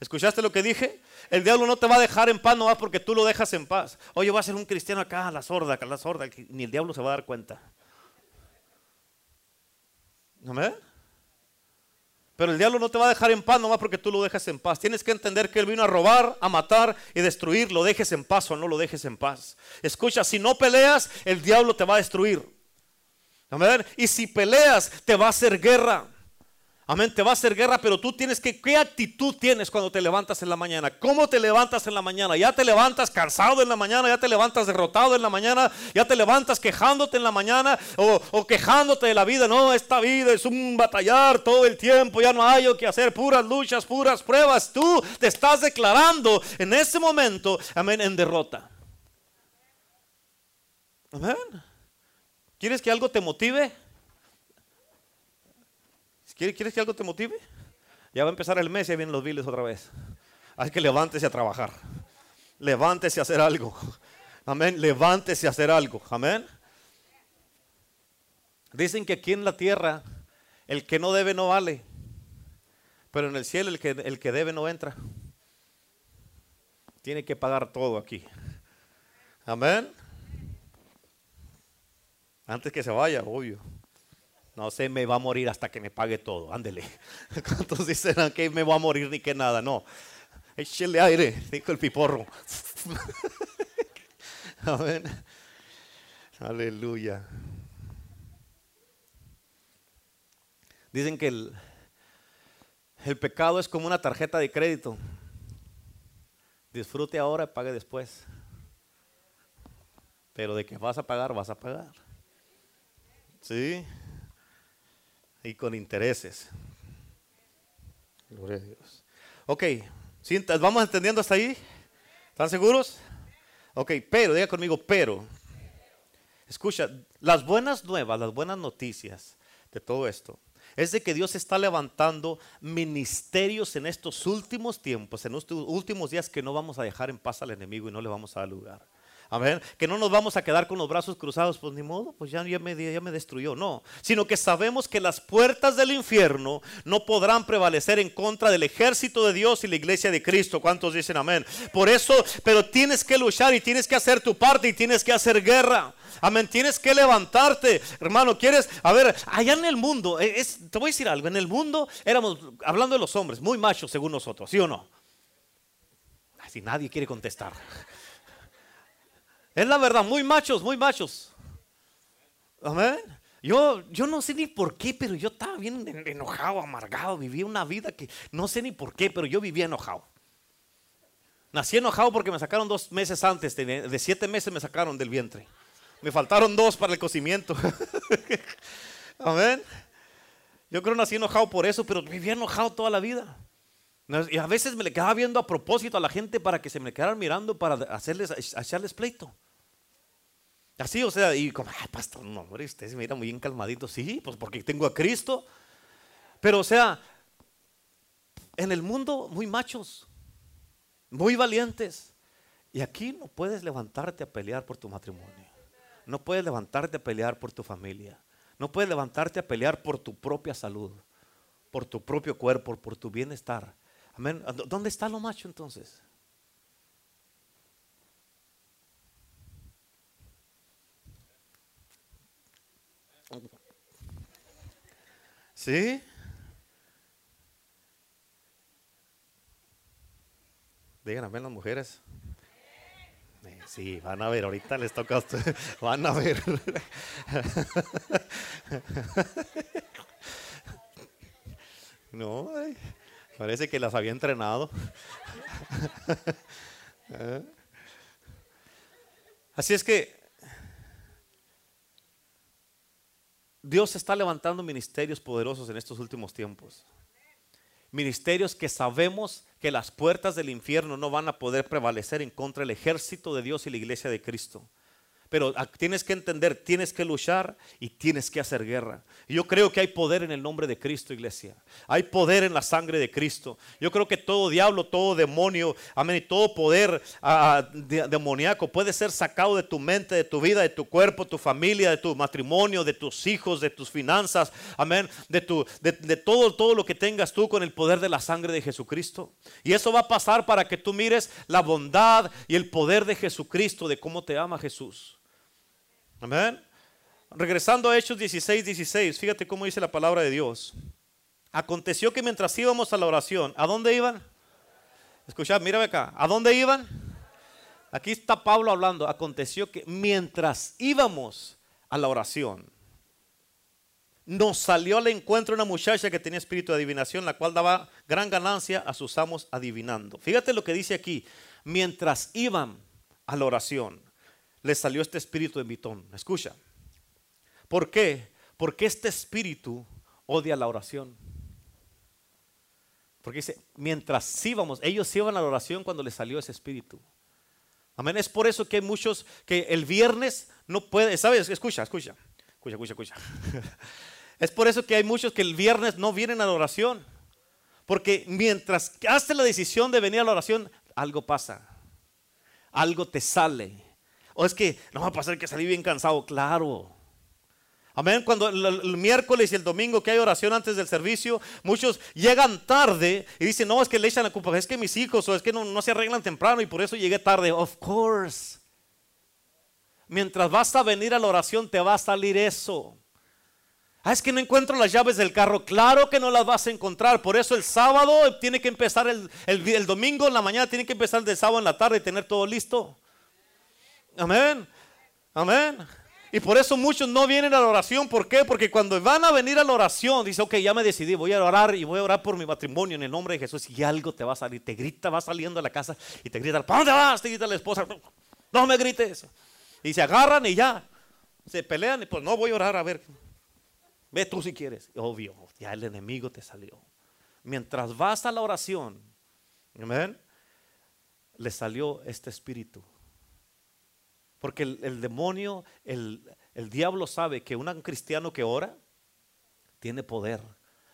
¿Escuchaste lo que dije? El diablo no te va a dejar en paz no va porque tú lo dejas en paz. Oye, va a ser un cristiano acá, a la sorda, a la sorda, ni el diablo se va a dar cuenta. ¿Amén? Pero el diablo no te va a dejar en paz no va porque tú lo dejas en paz. Tienes que entender que él vino a robar, a matar y destruir. Lo dejes en paz o no lo dejes en paz. Escucha, si no peleas, el diablo te va a destruir. ¿Amén? Y si peleas, te va a hacer guerra. Amén, te va a hacer guerra, pero tú tienes que, ¿qué actitud tienes cuando te levantas en la mañana? ¿Cómo te levantas en la mañana? ¿Ya te levantas cansado en la mañana? ¿Ya te levantas derrotado en la mañana? ¿Ya te levantas quejándote en la mañana? ¿O, quejándote de la vida? No, esta vida es un batallar todo el tiempo, ya no hay que hacer, puras luchas, puras pruebas. Tú te estás declarando en ese momento, amén, en derrota. Amén. ¿Quieres que algo te motive? ¿Quieres que algo te motive? Ya va a empezar el mes y vienen los biles otra vez. Hay que levántese a trabajar. Levántese a hacer algo. Amén. Levántese a hacer algo. Amén. Dicen que aquí en la tierra el que no debe no vale. Pero en el cielo el que, el que debe no entra. Tiene que pagar todo aquí. Amén. Antes que se vaya, obvio. No sé, me va a morir hasta que me pague todo. Ándele. ¿Cuántos dicen que me va a morir ni que nada? No. Échele aire, dijo el piporro. Amén. Aleluya. Dicen que el, el pecado es como una tarjeta de crédito. Disfrute ahora, pague después. Pero de que vas a pagar, vas a pagar. ¿Sí? Y con intereses. Gloria a Dios. Ok, ¿vamos entendiendo hasta ahí? ¿Están seguros? Ok, pero, diga conmigo, pero. Escucha, las buenas nuevas, las buenas noticias de todo esto, es de que Dios está levantando ministerios en estos últimos tiempos, en estos últimos días que no vamos a dejar en paz al enemigo y no le vamos a dar lugar. Amén. Que no nos vamos a quedar con los brazos cruzados, pues ni modo, pues ya, ya, me, ya me destruyó. No, sino que sabemos que las puertas del infierno no podrán prevalecer en contra del ejército de Dios y la iglesia de Cristo. ¿Cuántos dicen amén? Por eso, pero tienes que luchar y tienes que hacer tu parte y tienes que hacer guerra. Amén, tienes que levantarte, hermano. Quieres, a ver, allá en el mundo, eh, te voy a decir algo, en el mundo éramos, hablando de los hombres, muy machos según nosotros, ¿sí o no? Así nadie quiere contestar. Es la verdad, muy machos, muy machos. Amén. Yo, yo no sé ni por qué, pero yo estaba bien enojado, amargado. Vivía una vida que no sé ni por qué, pero yo vivía enojado. Nací enojado porque me sacaron dos meses antes, de, siete meses me sacaron del vientre. Me faltaron dos para el cocimiento. Amén. Yo creo que nací enojado por eso, pero vivía enojado toda la vida. Y a veces me le quedaba viendo a propósito a la gente para que se me quedaran mirando para hacerles, echarles pleito. Así, o sea, y como, ay, pastor, no, hombre, usted se mira muy bien calmadito. Sí, pues porque tengo a Cristo. Pero, o sea, en el mundo muy machos, muy valientes. Y aquí no puedes levantarte a pelear por tu matrimonio. No puedes levantarte a pelear por tu familia. No puedes levantarte a pelear por tu propia salud, por tu propio cuerpo, por tu bienestar. Amén. ¿Dónde está lo macho entonces? ¿Sí? Digan amén las mujeres. Eh, sí, van a ver, ahorita les toca a ustedes. Van a ver. No, parece que las había entrenado. ¿Eh? Así es que Dios está levantando ministerios poderosos en estos últimos tiempos. Ministerios que sabemos que las puertas del infierno no van a poder prevalecer en contra del ejército de Dios y la iglesia de Cristo. Pero tienes que entender, tienes que luchar y tienes que hacer guerra. Y yo creo que hay poder en el nombre de Cristo, iglesia. Hay poder en la sangre de Cristo. Yo creo que todo diablo, todo demonio, amén, y todo poder ah, demoníaco puede ser sacado de tu mente, de tu vida, de tu cuerpo, tu familia, de tu matrimonio, de tus hijos, de tus finanzas, amén, de, tu, de, de todo, todo lo que tengas tú con el poder de la sangre de Jesucristo. Y eso va a pasar para que tú mires la bondad y el poder de Jesucristo, de cómo te ama Jesús. Amén. Regresando a Hechos 16, 16, fíjate cómo dice la palabra de Dios. Aconteció que mientras íbamos a la oración, ¿a dónde iban? Escuchad, mírame acá, ¿a dónde iban? Aquí está Pablo hablando. Aconteció que mientras íbamos a la oración, nos salió al encuentro una muchacha que tenía espíritu de adivinación, la cual daba gran ganancia a sus amos adivinando. Fíjate lo que dice aquí. Mientras iban a la oración, le salió este espíritu de mitón. Escucha. ¿Por qué? Porque este espíritu odia la oración. Porque dice, mientras íbamos, ellos iban a la oración cuando le salió ese espíritu. Amén. Es por eso que hay muchos que el viernes no puede, ¿sabes? Escucha, escucha, escucha, escucha, escucha. es por eso que hay muchos que el viernes no vienen a la oración. Porque mientras haces la decisión de venir a la oración, algo pasa. Algo te sale o es que no va a pasar que salí bien cansado. Claro. Amén. Cuando el, miércoles y el domingo que hay oración antes del servicio, muchos llegan tarde y dicen, no, es que le echan la culpa, es que mis hijos o es que no, no se arreglan temprano y por eso llegué tarde. Of course. Mientras vas a venir a la oración te va a salir eso. Ah, es que no encuentro las llaves del carro. Claro que no las vas a encontrar. Por eso el sábado tiene que empezar el, el, domingo en la mañana, tiene que empezar el sábado en la tarde y tener todo listo. Amén. Amén. Y por eso muchos no vienen a la oración. ¿Por qué? Porque cuando van a venir a la oración, dice, ok, ya me decidí, voy a orar y voy a orar por mi matrimonio en el nombre de Jesús. Y algo te va a salir, te grita, va saliendo a la casa y te grita, ¿para dónde vas? Te grita la esposa, no me grites. Y se agarran y ya, se pelean y pues no voy a orar, a ver, ve tú si quieres. Obvio, ya el enemigo te salió. Mientras vas a la oración, amén, le salió este espíritu porque el, demonio, el, diablo sabe que un cristiano que ora tiene poder.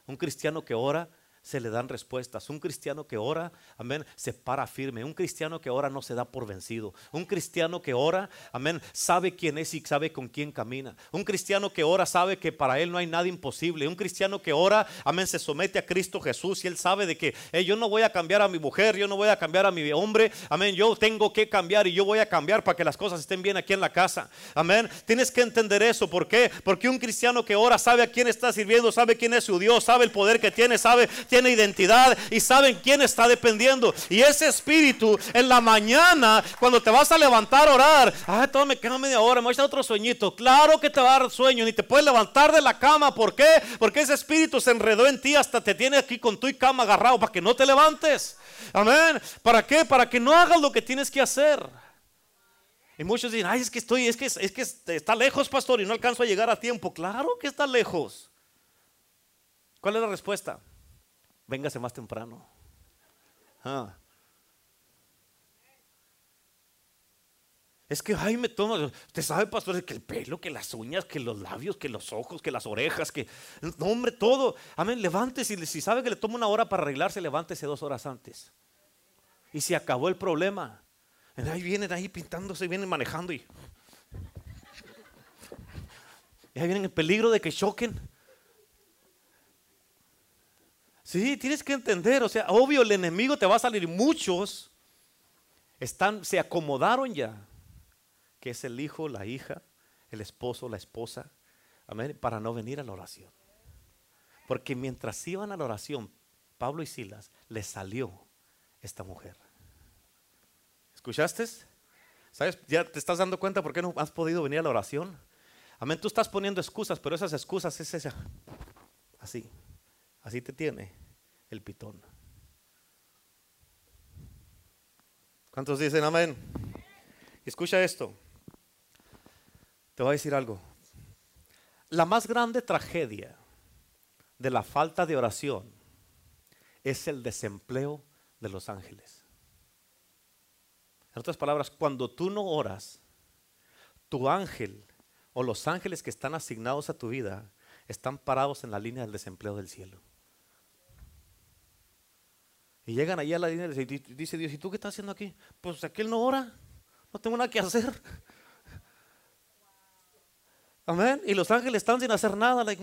Un cristiano que ora se le dan respuestas. Un cristiano que ora, amén, se para firme. Un cristiano que ora no se da por vencido. Un cristiano que ora, amén, sabe quién es y sabe con quién camina. Un cristiano que ora sabe que para él no hay nada imposible. Un cristiano que ora, amén, se somete a Cristo Jesús y él sabe de que yo no voy a cambiar a mi mujer, yo no voy a cambiar a mi hombre, amén, yo tengo que cambiar y yo voy a cambiar para que las cosas estén bien aquí en la casa. Amén. Tienes que entender eso. ¿Por qué? Porque un cristiano que ora sabe a quién está sirviendo, sabe quién es su Dios, sabe el poder que tiene, sabe tiene identidad y saben quién está dependiendo. Y ese espíritu en la mañana, cuando te vas a levantar a orar, ah, todo me queda media hora, me voy a echar otro sueñito. Claro que te va a dar sueño, ni te puedes levantar de la cama. ¿Por qué? Porque ese espíritu se enredó en ti hasta te tiene aquí con tu cama agarrado para que no te levantes. Amén. ¿Para qué? Para que no hagas lo que tienes que hacer. Y muchos dicen, ay, es que estoy, es que, es que está lejos, pastor, y no alcanzo a llegar a tiempo. Claro que está lejos. ¿Cuál es la respuesta? Véngase más temprano. Ah. Es que, ay, me toma, usted sabe, pastor, que el pelo, que las uñas, que los labios, que los ojos, que las orejas, que, no, hombre, todo. Amén, levántese si sabe que le toma una hora para arreglarse, levántese dos horas antes. Y se acabó el problema. Ahí vienen ahí pintándose, vienen manejando y, y ahí vienen el peligro de que choquen. Sí, tienes que entender, o sea, obvio el enemigo te va a salir. Muchos están, se acomodaron ya, que es el hijo, la hija, el esposo, la esposa, amén, para no venir a la oración. Porque mientras iban a la oración, Pablo y Silas, les salió esta mujer. ¿Escuchaste? ¿Sabes? Ya te estás dando cuenta por qué no has podido venir a la oración. Amén, tú estás poniendo excusas, pero esas excusas es esa. Así. Así te tiene el pitón. ¿Cuántos dicen amén? Escucha esto. Te voy a decir algo. La más grande tragedia de la falta de oración es el desempleo de los ángeles. En otras palabras, cuando tú no oras, tu ángel o los ángeles que están asignados a tu vida están parados en la línea del desempleo del cielo. Y llegan allá a la línea y dice Dios, ¿y tú qué estás haciendo aquí? Pues aquel no ora, no tengo nada que hacer. Amén. Y los ángeles están sin hacer nada. Like,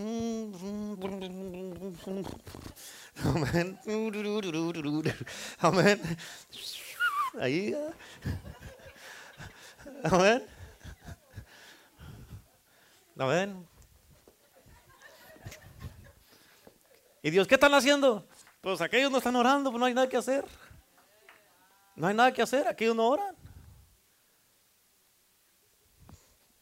Amén. Amén. Ahí. Amén. Amén. ¿Y Dios qué están haciendo? Pues aquellos no están orando, pues no hay nada que hacer. No hay nada que hacer, aquellos no oran.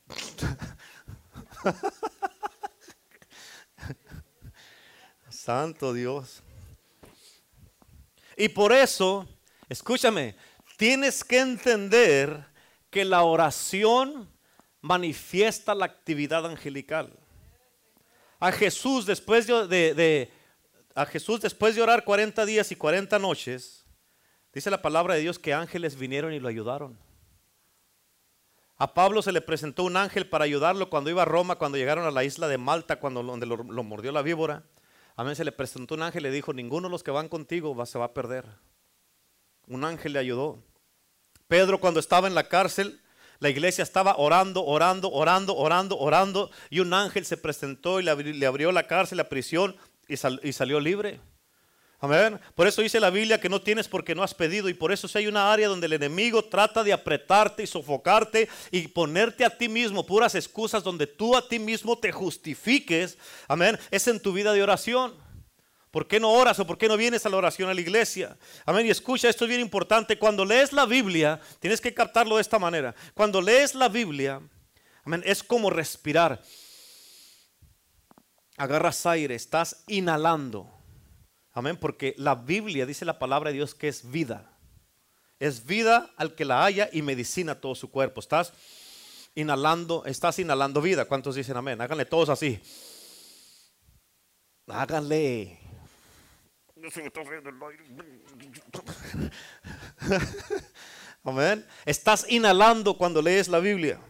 Santo Dios. Y por eso, escúchame, tienes que entender que la oración manifiesta la actividad angelical. A Jesús, después de, de a Jesús después de orar 40 días y 40 noches, dice la palabra de Dios que ángeles vinieron y lo ayudaron. A Pablo se le presentó un ángel para ayudarlo cuando iba a Roma, cuando llegaron a la isla de Malta, cuando donde lo, mordió la víbora. A mí se le presentó un ángel y le dijo, ninguno de los que van contigo va, se va a perder. Un ángel le ayudó. Pedro cuando estaba en la cárcel, la iglesia estaba orando, orando, orando, orando, orando, y un ángel se presentó y le abrió la cárcel, la prisión, y, salió libre. Amén. Por eso dice la Biblia que no tienes porque no has pedido. Y por eso si hay una área donde el enemigo trata de apretarte y sofocarte y ponerte a ti mismo puras excusas donde tú a ti mismo te justifiques. Amén. Es en tu vida de oración. ¿Por qué no oras o por qué no vienes a la oración a la iglesia? Amén. Y escucha, esto es bien importante. Cuando lees la Biblia, tienes que captarlo de esta manera. Cuando lees la Biblia, amén, es como respirar agarras aire, estás inhalando. Amén, porque la Biblia dice la palabra de Dios que es vida. Es vida al que la haya y medicina todo su cuerpo. Estás inhalando, estás inhalando vida. ¿Cuántos dicen amén? Háganle todos así. Háganle. Amén. Estás inhalando cuando lees la Biblia.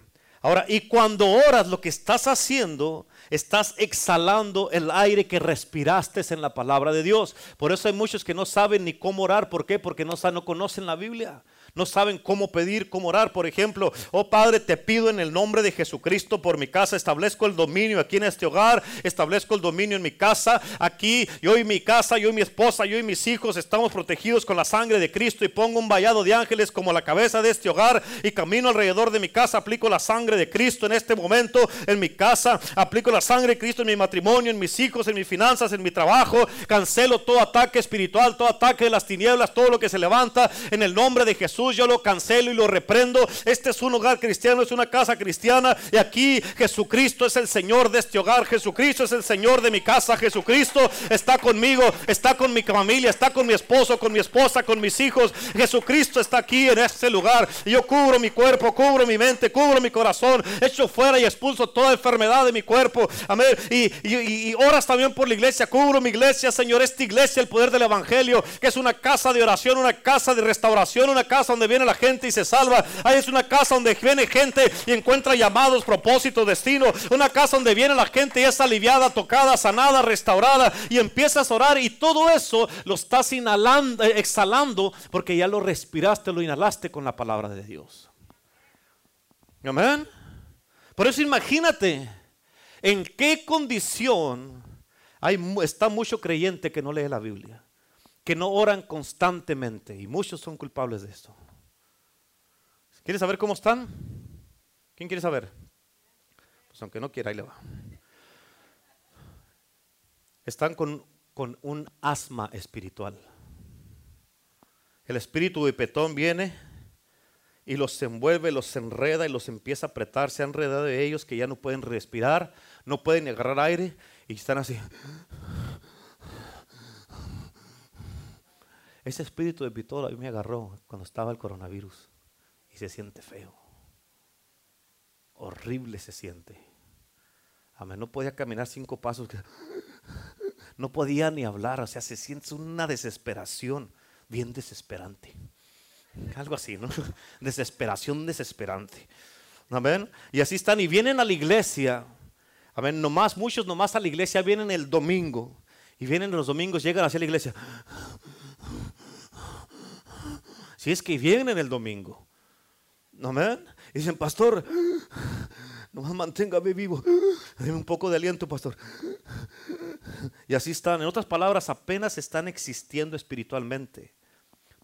Ahora, y cuando oras, lo que estás haciendo, estás exhalando el aire que respiraste en la palabra de Dios. Por eso hay muchos que no saben ni cómo orar. ¿Por qué? Porque no, no conocen la Biblia no saben cómo pedir, cómo orar. Por ejemplo, oh Padre, te pido en el nombre de Jesucristo por mi casa, establezco el dominio aquí en este hogar, establezco el dominio en mi casa, aquí yo y mi casa, yo y mi esposa, yo y mis hijos estamos protegidos con la sangre de Cristo y pongo un vallado de ángeles como la cabeza de este hogar y camino alrededor de mi casa, aplico la sangre de Cristo en este momento en mi casa, aplico la sangre de Cristo en mi matrimonio, en mis hijos, en mis finanzas, en mi trabajo, cancelo todo ataque espiritual, todo ataque de las tinieblas, todo lo que se levanta en el nombre de Jesús yo lo cancelo y lo reprendo. Este es un hogar cristiano, es una casa cristiana. Y aquí Jesucristo es el Señor de este hogar. Jesucristo es el Señor de mi casa. Jesucristo está conmigo, está con mi familia, está con mi esposo, con mi esposa, con mis hijos. Jesucristo está aquí en este lugar. Y yo cubro mi cuerpo, cubro mi mente, cubro mi corazón. Echo fuera y expulso toda enfermedad de mi cuerpo. Amén. Y, y, y oras también por la iglesia. Cubro mi iglesia, Señor. Esta iglesia, el poder del Evangelio, que es una casa de oración, una casa de restauración, una casa donde viene la gente y se salva. Ahí es una casa donde viene gente y encuentra llamados, propósitos, destino. Una casa donde viene la gente y es aliviada, tocada, sanada, restaurada. Y empiezas a orar y todo eso lo estás inhalando, eh, exhalando porque ya lo respiraste, lo inhalaste con la palabra de Dios. Amén. Por eso imagínate en qué condición hay, está mucho creyente que no lee la Biblia, que no oran constantemente y muchos son culpables de esto. ¿Quieres saber cómo están? ¿Quién quiere saber? Pues aunque no quiera, ahí le va. Están con, con un asma espiritual. El espíritu de Petón viene y los envuelve, los enreda y los empieza a apretar. Se han enredado de ellos que ya no pueden respirar, no pueden agarrar aire y están así. Ese espíritu de Petón a mí me agarró cuando estaba el coronavirus se siente feo. Horrible se siente. Amén. No podía caminar cinco pasos. No podía ni hablar. O sea, se siente una desesperación bien desesperante. Algo así, ¿no? Desesperación desesperante. Amén. Y así están y vienen a la iglesia. Amén. Nomás, muchos nomás a la iglesia vienen el domingo. Y vienen los domingos, llegan hacia la iglesia. Si es que vienen el domingo. Amén. Dicen, pastor, nomás manténgame vivo. Dame un poco de aliento, pastor. Y así están. En otras palabras, apenas están existiendo espiritualmente.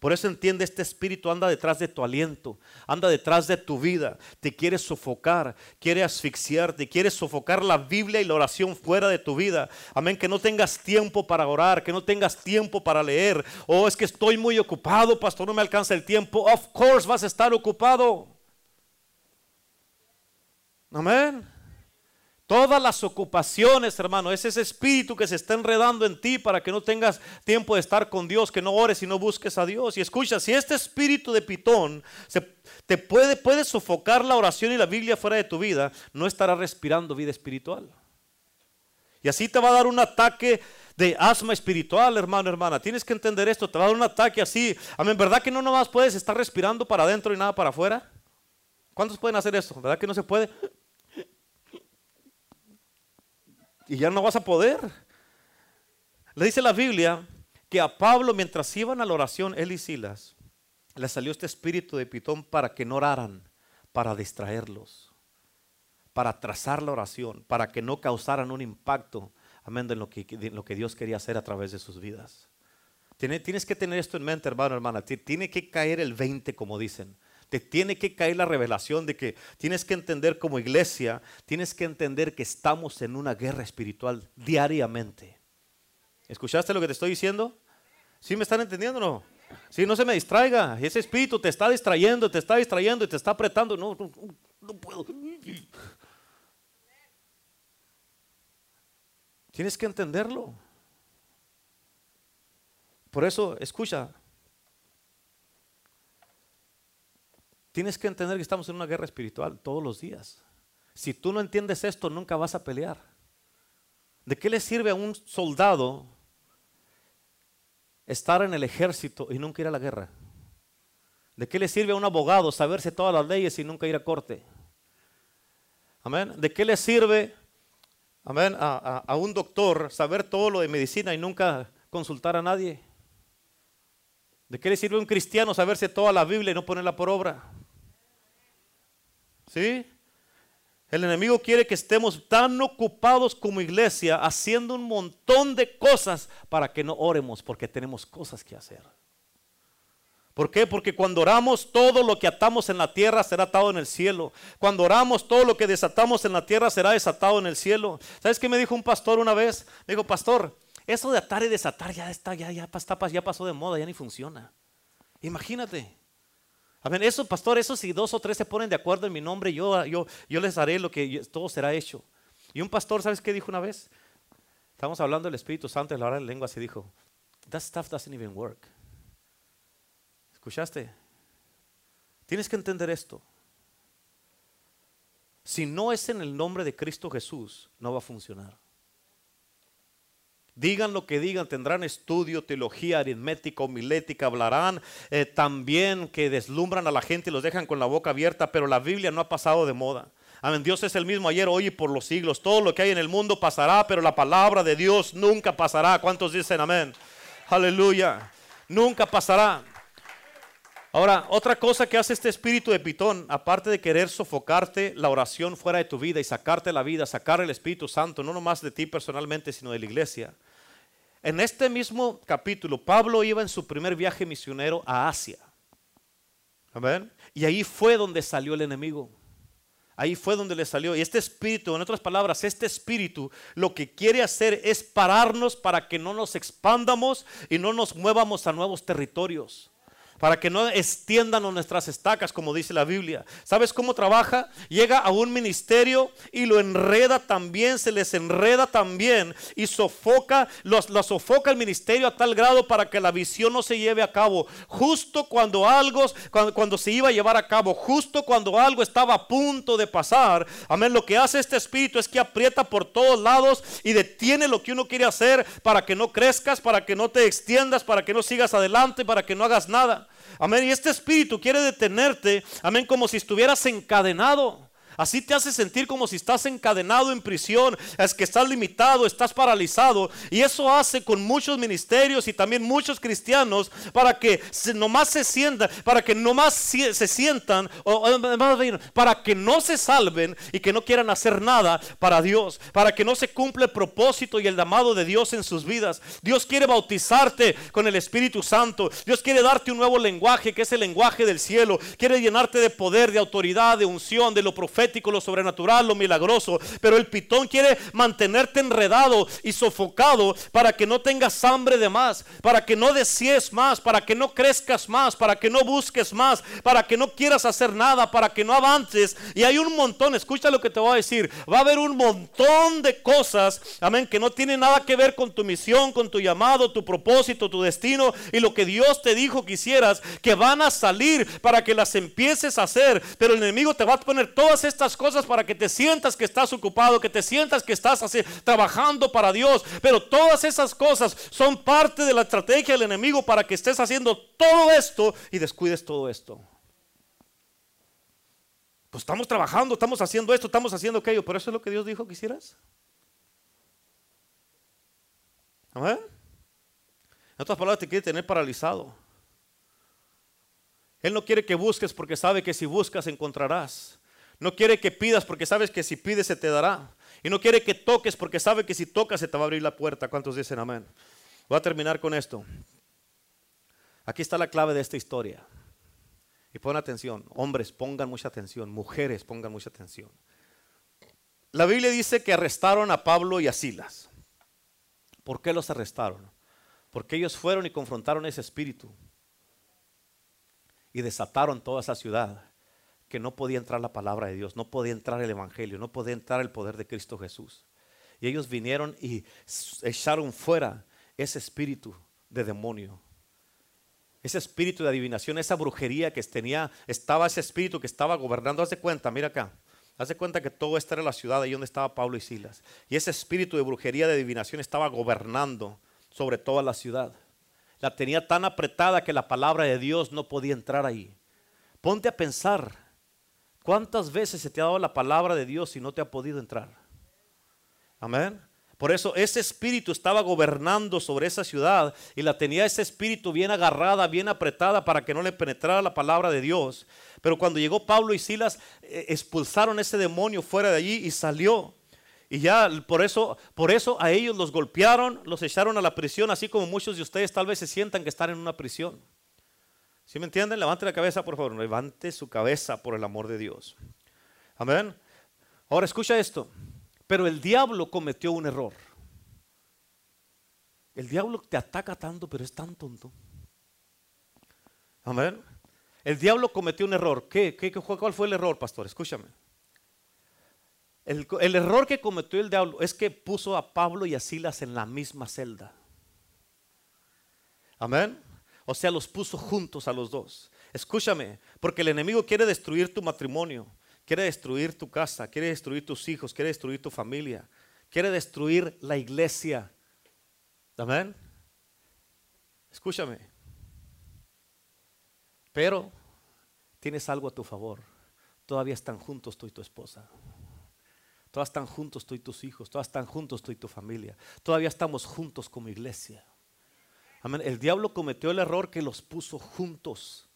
Por eso entiende, este espíritu anda detrás de tu aliento, anda detrás de tu vida, te quiere sofocar, quiere asfixiarte, quiere sofocar la Biblia y la oración fuera de tu vida. Amén, que no tengas tiempo para orar, que no tengas tiempo para leer. Oh, es que estoy muy ocupado, pastor, no me alcanza el tiempo. Of course vas a estar ocupado. Amén. Todas las ocupaciones, hermano, es ese espíritu que se está enredando en ti para que no tengas tiempo de estar con Dios, que no ores y no busques a Dios. Y escucha, si este espíritu de pitón se, te puede, puede sofocar la oración y la Biblia fuera de tu vida, no estarás respirando vida espiritual. Y así te va a dar un ataque de asma espiritual, hermano, hermana. Tienes que entender esto, te va a dar un ataque así. Amén, ¿verdad que no nomás puedes estar respirando para adentro y nada para afuera? ¿Cuántos pueden hacer eso? ¿Verdad que no se puede? Y ya no vas a poder. Le dice la Biblia que a Pablo mientras iban a la oración, él y Silas, le salió este espíritu de pitón para que no oraran, para distraerlos, para trazar la oración, para que no causaran un impacto, amén, de lo que, lo que Dios quería hacer a través de sus vidas. Tienes que tener esto en mente, hermano, hermana. Tiene que caer el 20, como dicen. Te tiene que caer la revelación de que tienes que entender como iglesia, tienes que entender que estamos en una guerra espiritual diariamente. ¿Escuchaste lo que te estoy diciendo? ¿Sí me están entendiendo o no? Sí, no se me distraiga. Ese espíritu te está distrayendo, te está distrayendo y te está apretando. No, no, no puedo. Tienes que entenderlo. Por eso, escucha, Tienes que entender que estamos en una guerra espiritual todos los días. Si tú no entiendes esto, nunca vas a pelear. ¿De qué le sirve a un soldado estar en el ejército y nunca ir a la guerra? ¿De qué le sirve a un abogado saberse todas las leyes y nunca ir a corte? Amén. ¿De qué le sirve, amén, a, a un doctor saber todo lo de medicina y nunca consultar a nadie? ¿De qué le sirve a un cristiano saberse toda la Biblia y no ponerla por obra? ¿Sí? El enemigo quiere que estemos tan ocupados como iglesia haciendo un montón de cosas para que no oremos porque tenemos cosas que hacer. ¿Por qué? Porque cuando oramos todo lo que atamos en la tierra será atado en el cielo. Cuando oramos todo lo que desatamos en la tierra será desatado en el cielo. ¿Sabes qué me dijo un pastor una vez? Me dijo, pastor, eso de atar y desatar ya está, ya, ya, ya pasó de moda, ya ni funciona. Imagínate. A ver, eso, pastor, eso si dos o tres se ponen de acuerdo en mi nombre, yo, yo, yo les haré lo que todo será hecho. Y un pastor, ¿sabes qué dijo una vez? Estamos hablando del Espíritu Santo y la hora de lengua así dijo, that stuff doesn't even work. ¿Escuchaste? Tienes que entender esto. Si no es en el nombre de Cristo Jesús, no va a funcionar. Digan lo que digan, tendrán estudio, teología, aritmética, homilética, hablarán eh, también que deslumbran a la gente y los dejan con la boca abierta, pero la Biblia no ha pasado de moda. Amén. Dios es el mismo ayer, hoy y por los siglos. Todo lo que hay en el mundo pasará, pero la palabra de Dios nunca pasará. ¿Cuántos dicen amén? Aleluya. Nunca pasará. Ahora, otra cosa que hace este espíritu de pitón, aparte de querer sofocarte la oración fuera de tu vida y sacarte la vida, sacar el Espíritu Santo, no nomás de ti personalmente, sino de la iglesia, en este mismo capítulo, Pablo iba en su primer viaje misionero a Asia. Amén. Y ahí fue donde salió el enemigo. Ahí fue donde le salió. Y este espíritu, en otras palabras, este espíritu lo que quiere hacer es pararnos para que no nos expandamos y no nos muevamos a nuevos territorios para que no extiendan nuestras estacas, como dice la Biblia. ¿Sabes cómo trabaja? Llega a un ministerio y lo enreda también, se les enreda también y sofoca, los, sofoca el ministerio a tal grado para que la visión no se lleve a cabo. Justo cuando algo, cuando, cuando se iba a llevar a cabo, justo cuando algo estaba a punto de pasar, amén, lo que hace este espíritu es que aprieta por todos lados y detiene lo que uno quiere hacer para que no crezcas, para que no te extiendas, para que no sigas adelante, para que no hagas nada. Amén. Y este espíritu quiere detenerte, amén, como si estuvieras encadenado. Así te hace sentir como si estás encadenado en prisión, es que estás limitado, estás paralizado. Y eso hace con muchos ministerios y también muchos cristianos para que nomás se sientan, para que nomás se sientan, o, para que no se salven y que no quieran hacer nada para Dios, para que no se cumpla el propósito y el llamado de Dios en sus vidas. Dios quiere bautizarte con el Espíritu Santo. Dios quiere darte un nuevo lenguaje que es el lenguaje del cielo. Quiere llenarte de poder, de autoridad, de unción, de lo profético lo sobrenatural, lo milagroso. Pero el pitón quiere mantenerte enredado y sofocado para que no tengas hambre de más, para que no desees más, para que no crezcas más, para que no busques más, para que no quieras hacer nada, para que no avances. Y hay un montón, escucha lo que te voy a decir, va a haber un montón de cosas, amén, que no tienen nada que ver con tu misión, con tu llamado, tu propósito, tu destino y lo que Dios te dijo que hicieras, que van a salir para que las empieces a hacer. Pero el enemigo te va a poner todas estas estas cosas para que te sientas que estás ocupado, que te sientas que estás así, trabajando para Dios. Pero todas esas cosas son parte de la estrategia del enemigo para que estés haciendo todo esto y descuides todo esto. Pues estamos trabajando, estamos haciendo esto, estamos haciendo aquello, pero eso es lo que Dios dijo que hicieras. En otras palabras, te quiere tener paralizado. Él no quiere que busques porque sabe que si buscas encontrarás. No quiere que pidas porque sabes que si pides se te dará. Y no quiere que toques porque sabe que si tocas se te va a abrir la puerta. ¿Cuántos dicen amén? Voy a terminar con esto. Aquí está la clave de esta historia. Y pon atención. Hombres, pongan mucha atención. Mujeres, pongan mucha atención. La Biblia dice que arrestaron a Pablo y a Silas. ¿Por qué los arrestaron? Porque ellos fueron y confrontaron ese espíritu. Y desataron toda esa ciudad que no podía entrar la palabra de Dios, no podía entrar el Evangelio, no podía entrar el poder de Cristo Jesús. Y ellos vinieron y echaron fuera ese espíritu de demonio. Ese espíritu de adivinación, esa brujería que tenía, estaba ese espíritu que estaba gobernando. Haz de cuenta, mira acá. Haz de cuenta que todo esto era la ciudad ahí donde estaba Pablo y Silas. Y ese espíritu de brujería, de adivinación estaba gobernando sobre toda la ciudad. La tenía tan apretada que la palabra de Dios no podía entrar ahí. Ponte a pensar ¿Cuántas veces se te ha dado la palabra de Dios y no te ha podido entrar? Amén. Por eso ese espíritu estaba gobernando sobre esa ciudad y la tenía ese espíritu bien agarrada, bien apretada para que no le penetrara la palabra de Dios. Pero cuando llegó Pablo y Silas, eh, expulsaron ese demonio fuera de allí y salió. Y ya por eso, por eso a ellos los golpearon, los echaron a la prisión, así como muchos de ustedes tal vez se sientan que están en una prisión. ¿Sí me entienden? Levante la cabeza, por favor. Levante su cabeza por el amor de Dios. Amén. Ahora escucha esto. Pero el diablo cometió un error. El diablo te ataca tanto, pero es tan tonto. Amén. El diablo cometió un error. ¿Qué? ¿Qué, cuál fue el error, pastor? Escúchame. El, el, error que cometió el diablo es que puso a Pablo y a Silas en la misma celda. Amén. O sea, los puso juntos a los dos. Escúchame, porque el enemigo quiere destruir tu matrimonio. Quiere destruir tu casa, quiere destruir tus hijos, quiere destruir tu familia, quiere destruir la iglesia. Amén. Escúchame. Pero tienes algo a tu favor. Todavía están juntos tú y tu esposa. Todavía están juntos tú y tus hijos. Todavía están juntos tú y tu familia. Todavía estamos juntos como iglesia. Amén. El diablo cometió el error que los puso juntos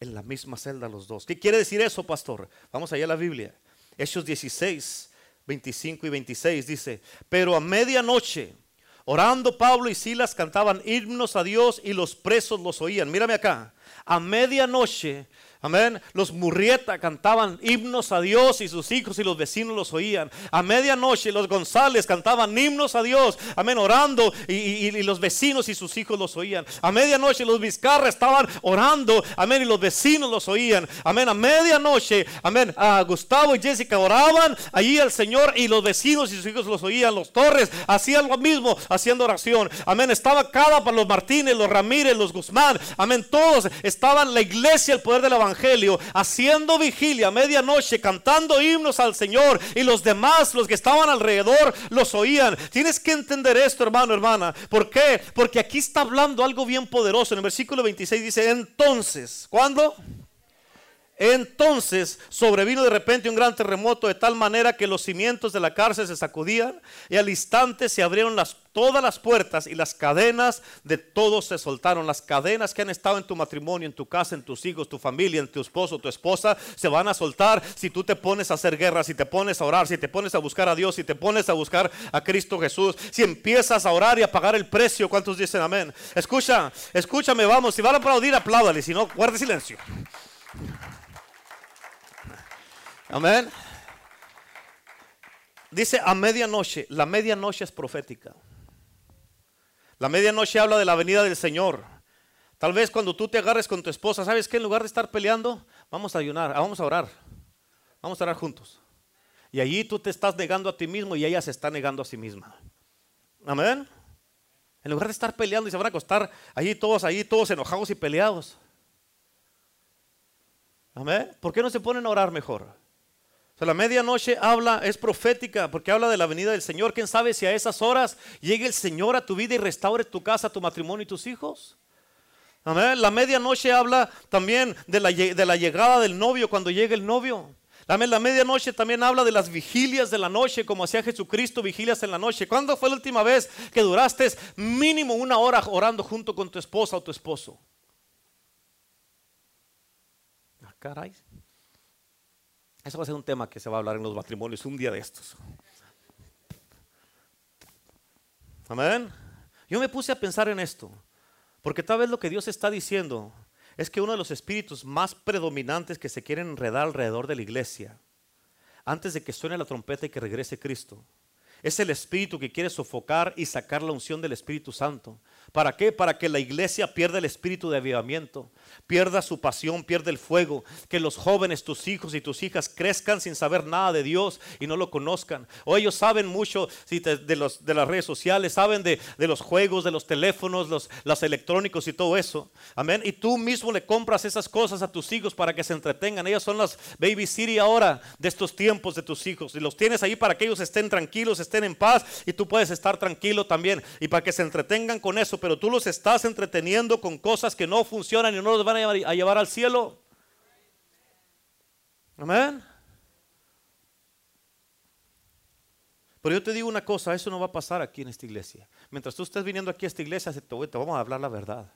en la misma celda los dos. ¿Qué quiere decir eso, pastor? Vamos allá a la Biblia. Hechos 16, 25 y 26 dice, pero a medianoche, orando Pablo y Silas cantaban himnos a Dios y los presos los oían. Mírame acá, a medianoche Amén. Los Murrieta cantaban himnos a Dios y sus hijos y los vecinos los oían. A medianoche los González cantaban himnos a Dios. Amén. Orando y, los vecinos y sus hijos los oían. A medianoche los Vizcarra estaban orando. Amén. Y los vecinos los oían. Amén. A medianoche. Amén. A Gustavo y Jessica oraban allí al Señor y los vecinos y sus hijos los oían. Los Torres hacían lo mismo haciendo oración. Amén. Estaba cada para los Martínez, los Ramírez, los Guzmán. Amén. Todos estaban la iglesia, el poder de la evangelio, haciendo vigilia a medianoche, cantando himnos al Señor y los demás, los que estaban alrededor, los oían. Tienes que entender esto, hermano, hermana. ¿Por qué? Porque aquí está hablando algo bien poderoso. En el versículo 26 dice, entonces, ¿cuándo? Entonces sobrevino de repente un gran terremoto de tal manera que los cimientos de la cárcel se sacudían y al instante se abrieron todas las puertas y las cadenas de todos se soltaron. Las cadenas que han estado en tu matrimonio, en tu casa, en tus hijos, tu familia, en tu esposo, tu esposa, se van a soltar si tú te pones a hacer guerra, si te pones a orar, si te pones a buscar a Dios, si te pones a buscar a Cristo Jesús, si empiezas a orar y a pagar el precio. ¿Cuántos dicen amén? Escucha, escúchame, vamos. Si van a aplaudir, apláudale. Si no, guarde silencio. Amén. Dice a medianoche, la medianoche es profética. La medianoche habla de la venida del Señor. Tal vez cuando tú te agarres con tu esposa, ¿sabes qué? En lugar de estar peleando, vamos a ayunar, ah, vamos a orar. Vamos a orar juntos. Y allí tú te estás negando a ti mismo y ella se está negando a sí misma. Amén. En lugar de estar peleando y se van a acostar allí todos, allí todos enojados y peleados. Amén. ¿Por qué no se ponen a orar mejor? La medianoche habla, es profética, porque habla de la venida del Señor. ¿Quién sabe si a esas horas llegue el Señor a tu vida y restaure tu casa, tu matrimonio y tus hijos? Amén. La medianoche habla también de la, de la llegada del novio cuando llegue el novio. Amén. La medianoche también habla de las vigilias de la noche, como hacía Jesucristo, vigilias en la noche. ¿Cuándo fue la última vez que duraste mínimo una hora orando junto con tu esposa o tu esposo? Ah, caray. Eso va a ser un tema que se va a hablar en los matrimonios un día de estos. Amén. Yo me puse a pensar en esto, porque tal vez lo que Dios está diciendo es que uno de los espíritus más predominantes que se quieren enredar alrededor de la iglesia, antes de que suene la trompeta y que regrese Cristo, es el espíritu que quiere sofocar y sacar la unción del Espíritu Santo. ¿Para qué? Para que la iglesia pierda el espíritu de avivamiento, pierda su pasión, pierda el fuego, que los jóvenes, tus hijos y tus hijas crezcan sin saber nada de Dios y no lo conozcan. O ellos saben mucho de, las redes sociales, saben de, los juegos, de los teléfonos, los, los electrónicos y todo eso. Amén. Y tú mismo le compras esas cosas a tus hijos para que se entretengan. Ellos son las baby city ahora de estos tiempos de tus hijos. Y los tienes ahí para que ellos estén tranquilos, estén en paz y tú puedes estar tranquilo también. Y para que se entretengan con eso, pero tú los estás entreteniendo con cosas que no funcionan y no los van a llevar, a llevar al cielo. Amén. Pero yo te digo una cosa, eso no va a pasar aquí en esta iglesia. Mientras tú estés viniendo aquí a esta iglesia, te vamos a hablar la verdad.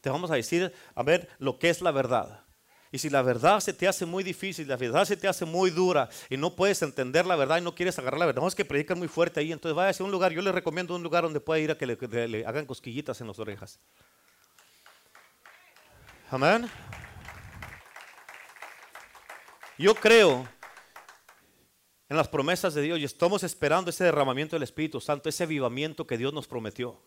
Te vamos a decir, a ver, lo que es la verdad. Y si la verdad se te hace muy difícil, la verdad se te hace muy dura y no puedes entender la verdad y no quieres agarrar la verdad, no es que predican muy fuerte ahí, entonces vaya a un lugar, yo le recomiendo un lugar donde pueda ir a que le, hagan cosquillitas en las orejas. Amén. Yo creo en las promesas de Dios y estamos esperando ese derramamiento del Espíritu Santo, ese avivamiento que Dios nos prometió.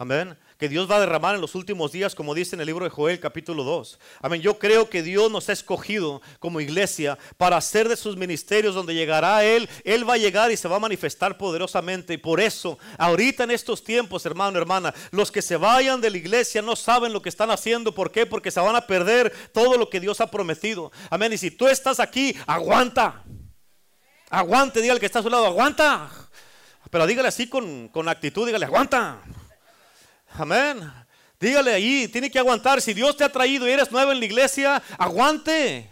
Amén. Que Dios va a derramar en los últimos días, como dice en el libro de Joel capítulo 2. Amén. Yo creo que Dios nos ha escogido como iglesia para hacer de sus ministerios donde llegará Él. Él va a llegar y se va a manifestar poderosamente. Y por eso, ahorita en estos tiempos, hermano, hermana, los que se vayan de la iglesia no saben lo que están haciendo. ¿Por qué? Porque se van a perder todo lo que Dios ha prometido. Amén. Y si tú estás aquí, aguanta. Aguante, dígale que está a su lado, aguanta. Pero dígale así con, con actitud, dígale, aguanta. Amén. Dígale ahí, tiene que aguantar. Si Dios te ha traído y eres nuevo en la iglesia, aguante.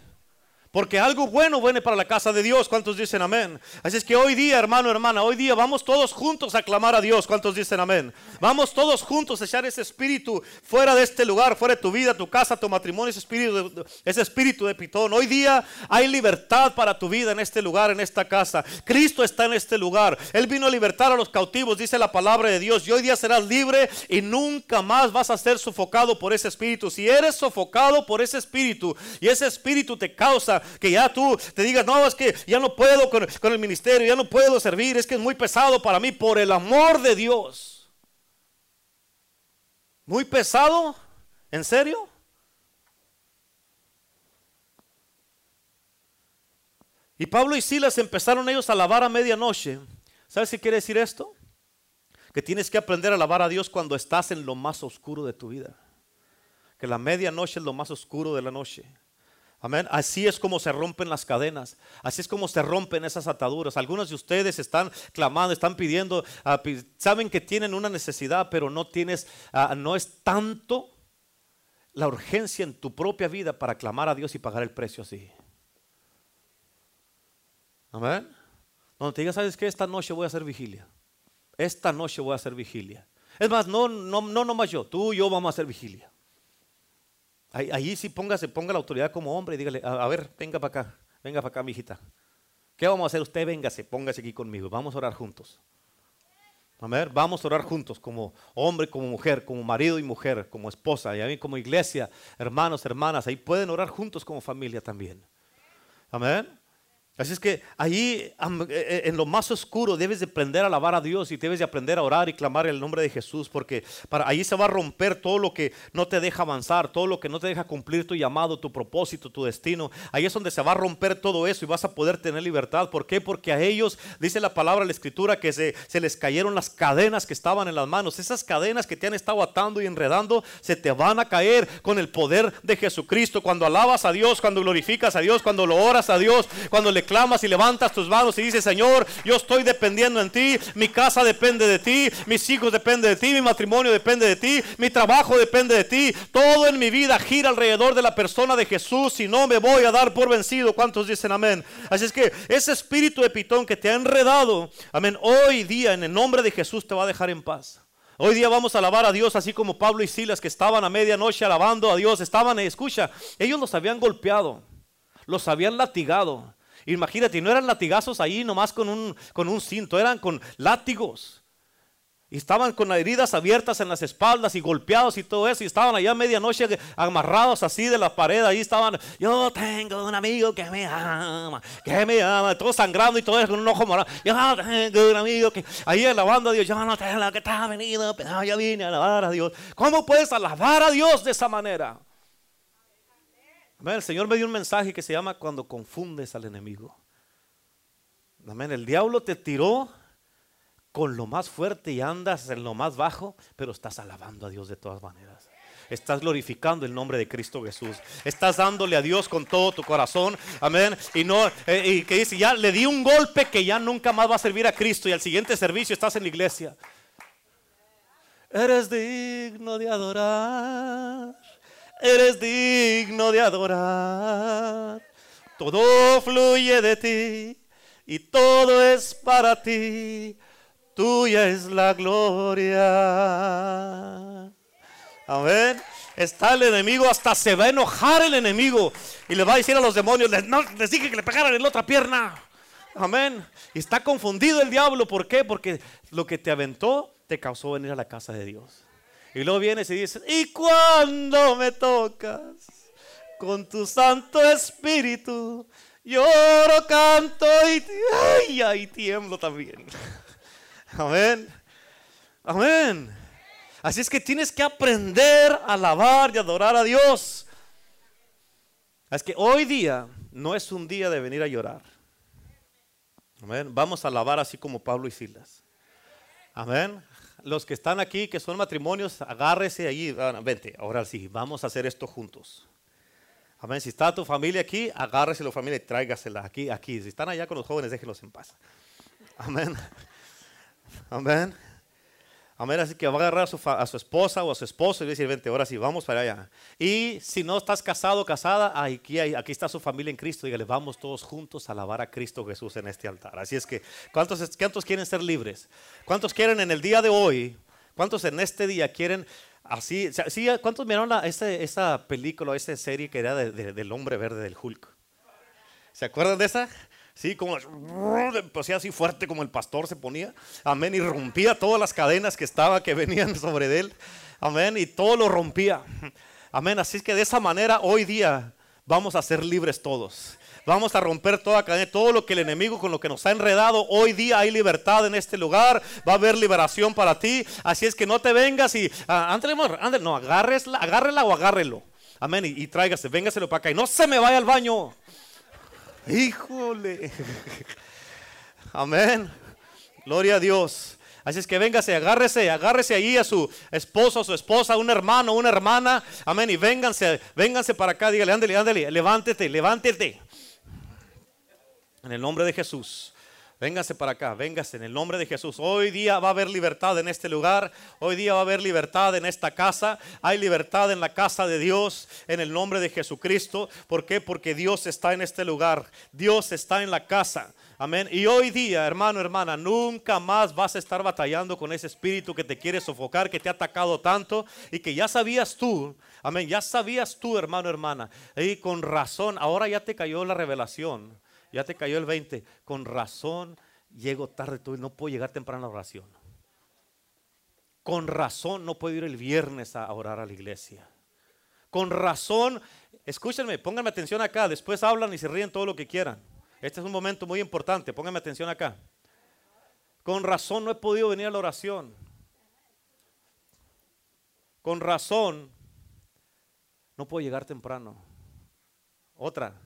Porque algo bueno viene para la casa de Dios. ¿Cuántos dicen amén? Así es que hoy día, hermano, hermana, hoy día vamos todos juntos a clamar a Dios. ¿Cuántos dicen amén? Vamos todos juntos a echar ese espíritu fuera de este lugar, fuera de tu vida, tu casa, tu matrimonio, ese espíritu, ese espíritu de pitón. Hoy día hay libertad para tu vida en este lugar, en esta casa. Cristo está en este lugar. Él vino a libertar a los cautivos, dice la palabra de Dios. Y hoy día serás libre y nunca más vas a ser sofocado por ese espíritu. Si eres sofocado por ese espíritu y ese espíritu te causa que ya tú te digas, no, es que ya no puedo con, con el ministerio, ya no puedo servir, es que es muy pesado para mí, por el amor de Dios. ¿Muy pesado? ¿En serio? Y Pablo y Silas empezaron ellos a lavar a medianoche. ¿Sabes qué quiere decir esto? Que tienes que aprender a lavar a Dios cuando estás en lo más oscuro de tu vida. Que la medianoche es lo más oscuro de la noche. Amén. Así es como se rompen las cadenas. Así es como se rompen esas ataduras. Algunos de ustedes están clamando, están pidiendo, ah, saben que tienen una necesidad, pero no tienes, ah, no es tanto la urgencia en tu propia vida para clamar a Dios y pagar el precio así. Amén. Donde te digas, ¿sabes qué? Esta noche voy a hacer vigilia. Esta noche voy a hacer vigilia. Es más, no, no, no, no más yo, tú y yo vamos a hacer vigilia. Ahí, sí póngase, ponga la autoridad como hombre y dígale, a, ver, venga para acá, venga para acá, mi hijita. ¿Qué vamos a hacer? Usted véngase, póngase aquí conmigo, vamos a orar juntos. A ver, vamos a orar juntos como hombre, como mujer, como marido y mujer, como esposa, y a mí como iglesia, hermanos, hermanas, ahí pueden orar juntos como familia también. Amén. Así es que ahí eh, eh, en lo más oscuro debes de aprender a alabar a Dios y debes de aprender a orar y clamar el nombre de Jesús porque para ahí se va a romper todo lo que no te deja avanzar, todo lo que no te deja cumplir tu llamado, tu propósito, tu destino. Ahí es donde se va a romper todo eso y vas a poder tener libertad. ¿Por qué? Porque a ellos dice la palabra la escritura que se, se les cayeron las cadenas que estaban en las manos. Esas cadenas que te han estado atando y enredando se te van a caer con el poder de Jesucristo. Cuando alabas a Dios, cuando glorificas a Dios, cuando lo oras a Dios, cuando le clamas y levantas tus manos y dices, Señor, yo estoy dependiendo en ti, mi casa depende de ti, mis hijos dependen de ti, mi matrimonio depende de ti, mi trabajo depende de ti, todo en mi vida gira alrededor de la persona de Jesús y no me voy a dar por vencido. ¿Cuántos dicen amén? Así es que ese espíritu de pitón que te ha enredado, amén, hoy día en el nombre de Jesús te va a dejar en paz. Hoy día vamos a alabar a Dios así como Pablo y Silas que estaban a medianoche alabando a Dios. Estaban, escucha, ellos los habían golpeado, los habían latigado, Imagínate, no eran latigazos ahí nomás con un, con un cinto, eran con látigos. Y estaban con heridas abiertas en las espaldas y golpeados y todo eso. Y estaban allá a medianoche amarrados así de la pared. Ahí estaban. Yo tengo un amigo que me ama, que me ama. Todo sangrando y todo eso con un ojo morado. Yo tengo un amigo que. Ahí alabando a Dios. Yo no tengo la que está venido, pero yo vine a alabar a Dios. ¿Cómo puedes alabar a Dios de esa manera? El Señor me dio un mensaje que se llama cuando confundes al enemigo. Amén. El diablo te tiró con lo más fuerte y andas en lo más bajo, pero estás alabando a Dios de todas maneras. Estás glorificando el nombre de Cristo Jesús. Estás dándole a Dios con todo tu corazón. Amén. Y no, eh, y que dice, ya le di un golpe que ya nunca más va a servir a Cristo. Y al siguiente servicio estás en la iglesia. Eres digno de adorar eres digno de adorar. Todo fluye de ti y todo es para ti. Tuya es la gloria. Amén. Está el enemigo, hasta se va a enojar el enemigo y le va a decir a los demonios, les, no, les dije que le pegaran en la otra pierna. Amén. Y está confundido el diablo. ¿Por qué? Porque lo que te aventó te causó venir a la casa de Dios. Y luego vienes y dices, ¿y cuando me tocas con tu Santo Espíritu? Lloro, canto y, ay, ay, tiemblo también. Amén. Amén. Así es que tienes que aprender a alabar y adorar a Dios. Es que hoy día no es un día de venir a llorar. Amén. Vamos a alabar así como Pablo y Silas. Amén. Los que están aquí, que son matrimonios, agárrese allí. Vente, ahora sí, vamos a hacer esto juntos. Amén. Si está tu familia aquí, agárrese la familia y tráigasela aquí, aquí. Si están allá con los jóvenes, déjenlos en paz. Amén. Amén. Amén, así que va a agarrar a su, esposa o a su esposo y decir, vente, ahora sí, vamos para allá. Y si no estás casado o casada, aquí, aquí está su familia en Cristo. Dígale, vamos todos juntos a alabar a Cristo Jesús en este altar. Así es que, ¿cuántos, ¿cuántos quieren ser libres? ¿Cuántos quieren en el día de hoy? ¿Cuántos en este día quieren así? ¿sí, ¿Cuántos miraron esa película, esa serie que era del hombre verde del Hulk? ¿Se acuerdan de esa? Sí, como pues, así fuerte como el pastor se ponía. Amén. Y rompía todas las cadenas que estaba, que venían sobre él. Amén. Y todo lo rompía. Amén. Así es que de esa manera hoy día vamos a ser libres todos. Vamos a romper toda cadena, todo lo que el enemigo con lo que nos ha enredado. Hoy día hay libertad en este lugar. Va a haber liberación para ti. Así es que no te vengas y ah, no, agárresla, agárrela o agárrelo. Amén. Y, y tráigase, véngaselo para acá. Y no se me vaya al baño. Híjole. Amén. Gloria a Dios. Así es que véngase, agárrese, agárrese ahí a su esposo, a su esposa, un hermano, una hermana. Amén. Y vénganse, vénganse para acá. Dígale, ándale, ándale, levántate, levántate. En el nombre de Jesús. Véngase para acá, véngase en el nombre de Jesús. Hoy día va a haber libertad en este lugar. Hoy día va a haber libertad en esta casa. Hay libertad en la casa de Dios en el nombre de Jesucristo. ¿Por qué? Porque Dios está en este lugar. Dios está en la casa. Amén. Y hoy día, hermano, hermana, nunca más vas a estar batallando con ese espíritu que te quiere sofocar, que te ha atacado tanto y que ya sabías tú. Amén. Ya sabías tú, hermano, hermana. Y con razón, ahora ya te cayó la revelación ya te cayó el 20. Con razón llego tarde, no puedo llegar temprano a la oración. Con razón no puedo ir el viernes a orar a la iglesia. Con razón, escúchenme, pónganme atención acá, después hablan y se ríen todo lo que quieran. Este es un momento muy importante, pónganme atención acá. Con razón no he podido venir a la oración. Con razón no puedo llegar temprano. Otra,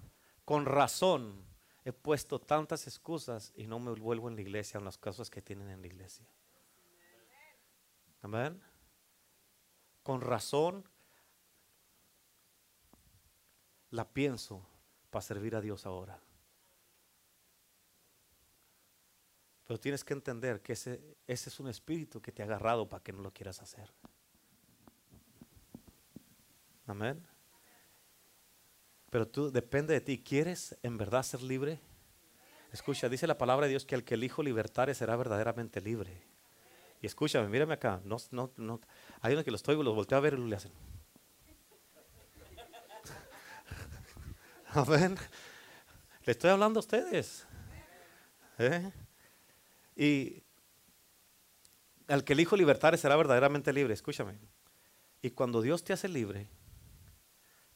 con razón he puesto tantas excusas y no me vuelvo en la iglesia en las cosas que tienen en la iglesia. Amén. Con razón la pienso para servir a Dios ahora. Pero tienes que entender que ese, ese es un espíritu que te ha agarrado para que no lo quieras hacer. Amén. Pero tú depende de ti. ¿Quieres en verdad ser libre? Escucha, dice la palabra de Dios que al que el Hijo libertare será verdaderamente libre. Y escúchame, mírame acá. No, no, no. Hay uno que los estoy, los volteo a ver y le hacen. Amén. Le estoy hablando a ustedes. ¿Eh? Y al que el Hijo libertare será verdaderamente libre. Escúchame. Y cuando Dios te hace libre,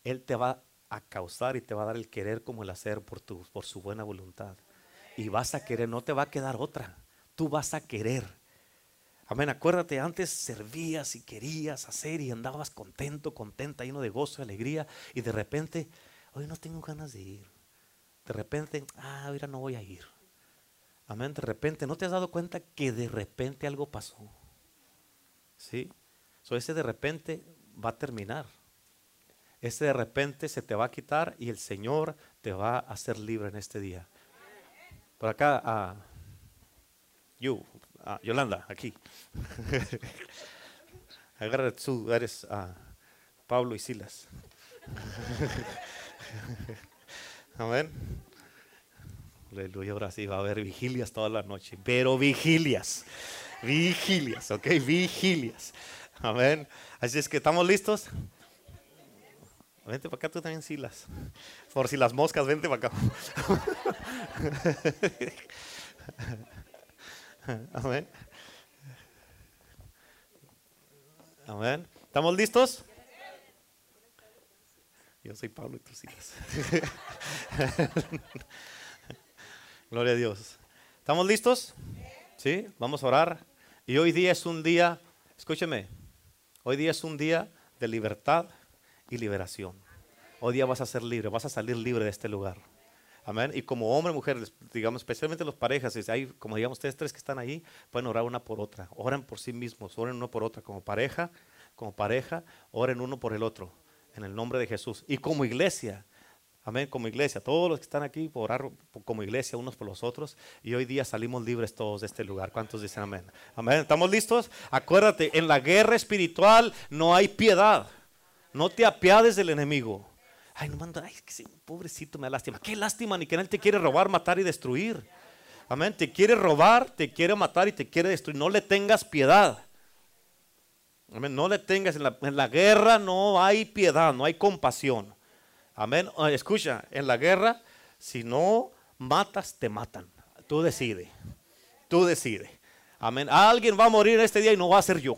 Él te va a causar y te va a dar el querer como el hacer por, tu, por su buena voluntad. Y vas a querer, no te va a quedar otra. Tú vas a querer. Amén. Acuérdate, antes servías y querías hacer y andabas contento, contenta, lleno de gozo y alegría. Y de repente, hoy no tengo ganas de ir. De repente, ah, ahora no voy a ir. Amén. De repente, ¿no te has dado cuenta que de repente algo pasó? ¿Sí? So, ese de repente va a terminar ese de repente se te va a quitar y el Señor te va a hacer libre en este día. Por acá, a Yolanda, aquí. Agarra tú, eres a Pablo y Silas. Amén. Aleluya, ahora sí va a haber vigilias toda la noche, pero vigilias, vigilias, ok, vigilias. Amén. Así es que estamos listos. Vente para acá tú también, Silas. Por si las moscas, vente para acá. Amén. Amén. ¿Estamos listos? Yo soy Pablo y tú Silas. Gloria a Dios. ¿Estamos listos? Sí, vamos a orar. Y hoy día es un día, escúcheme, hoy día es un día de libertad y liberación. Hoy día vas a ser libre, vas a salir libre de este lugar. Amén. Y como hombre, mujer, digamos, especialmente los parejas, hay, como digamos, ustedes tres que están ahí, pueden orar una por otra. Oren por sí mismos, oren uno por otra. Como pareja, como pareja, oren uno por el otro. En el nombre de Jesús. Y como iglesia, amén, como iglesia, todos los que están aquí, por orar como iglesia unos por los otros. Y hoy día salimos libres todos de este lugar. ¿Cuántos dicen amén? Amén. ¿Estamos listos? Acuérdate, en la guerra espiritual no hay piedad. No te apiades del enemigo. Ay, no manda, ay, pobrecito me da lástima. ¿Qué lástima? Ni que él te quiere robar, matar y destruir. Amén. Te quiere robar, te quiere matar y te quiere destruir. No le tengas piedad. Amén. No le tengas. En la, en la guerra no hay piedad, no hay compasión. Amén. Escucha, en la guerra, si no matas, te matan. Tú decides. Tú decides. Amén. Alguien va a morir este día y no va a ser yo.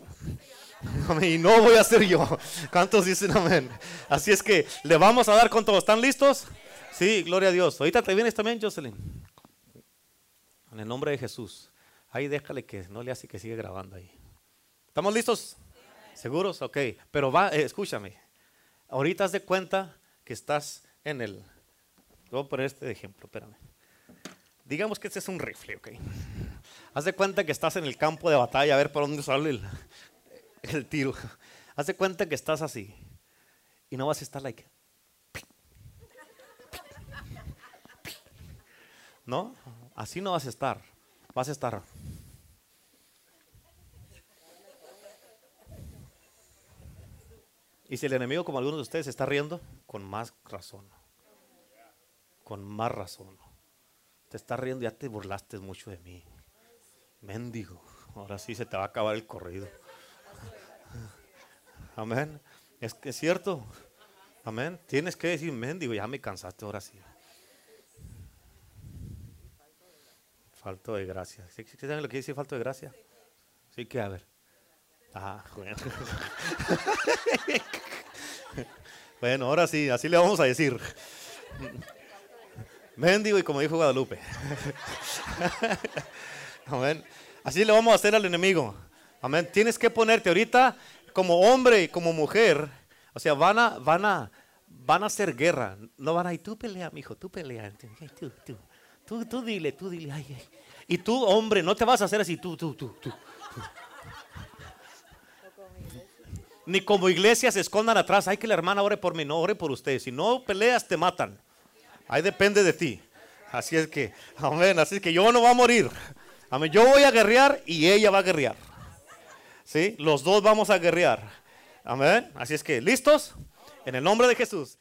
Y no voy a ser yo. ¿Cuántos dicen amén? Así es que le vamos a dar con todos. ¿Están listos? Sí, gloria a Dios. Ahorita te vienes también, Jocelyn. En el nombre de Jesús. Ahí déjale que no le hace que siga grabando ahí. ¿Estamos listos? ¿Seguros? Ok. Pero eh, escúchame. Ahorita haz de cuenta que estás en el. Voy a poner este ejemplo, espérame. Digamos que este es un rifle, ok. Haz de cuenta que estás en el campo de batalla a ver por dónde sale el, el tiro. Hace cuenta que estás así y no vas a estar like. No, así no vas a estar. Vas a estar. Y si el enemigo, como algunos de ustedes, está riendo, con más razón. Con más razón. Te está riendo, ya te burlaste mucho de mí. Mendigo. Ahora sí se te va a acabar el corrido. Amén. Es es cierto. Amén. Tienes que decir, mendigo, ya me cansaste ahora sí. Falto de gracia. ¿Sí, saben lo que dice falto de gracia? Sí, que a ver. Ah, bueno. bueno, ahora sí, así le vamos a decir. Mendigo y como dijo Guadalupe. Amén. Así le vamos a hacer al enemigo. Amén. Tienes que ponerte ahorita como hombre y como mujer, o sea, van a, van a, van a hacer guerra. No van a ir, tú pelea, mijo, tú pelea. Tú, tú, tú, tú dile, tú dile. Ay, ay. Y tú, hombre, no te vas a hacer así, tú, tú, tú, tú. Ni como iglesia se escondan atrás. Hay que la hermana ore por mí, no ore por ustedes. Si no peleas, te matan. Ahí depende de ti. Así es que, amén. Así es que yo no voy a morir. Amén. Yo voy a guerrear y ella va a guerrear. ¿Sí? Los dos vamos a guerrear. Amén. Así es que, ¿listos? En el nombre de Jesús.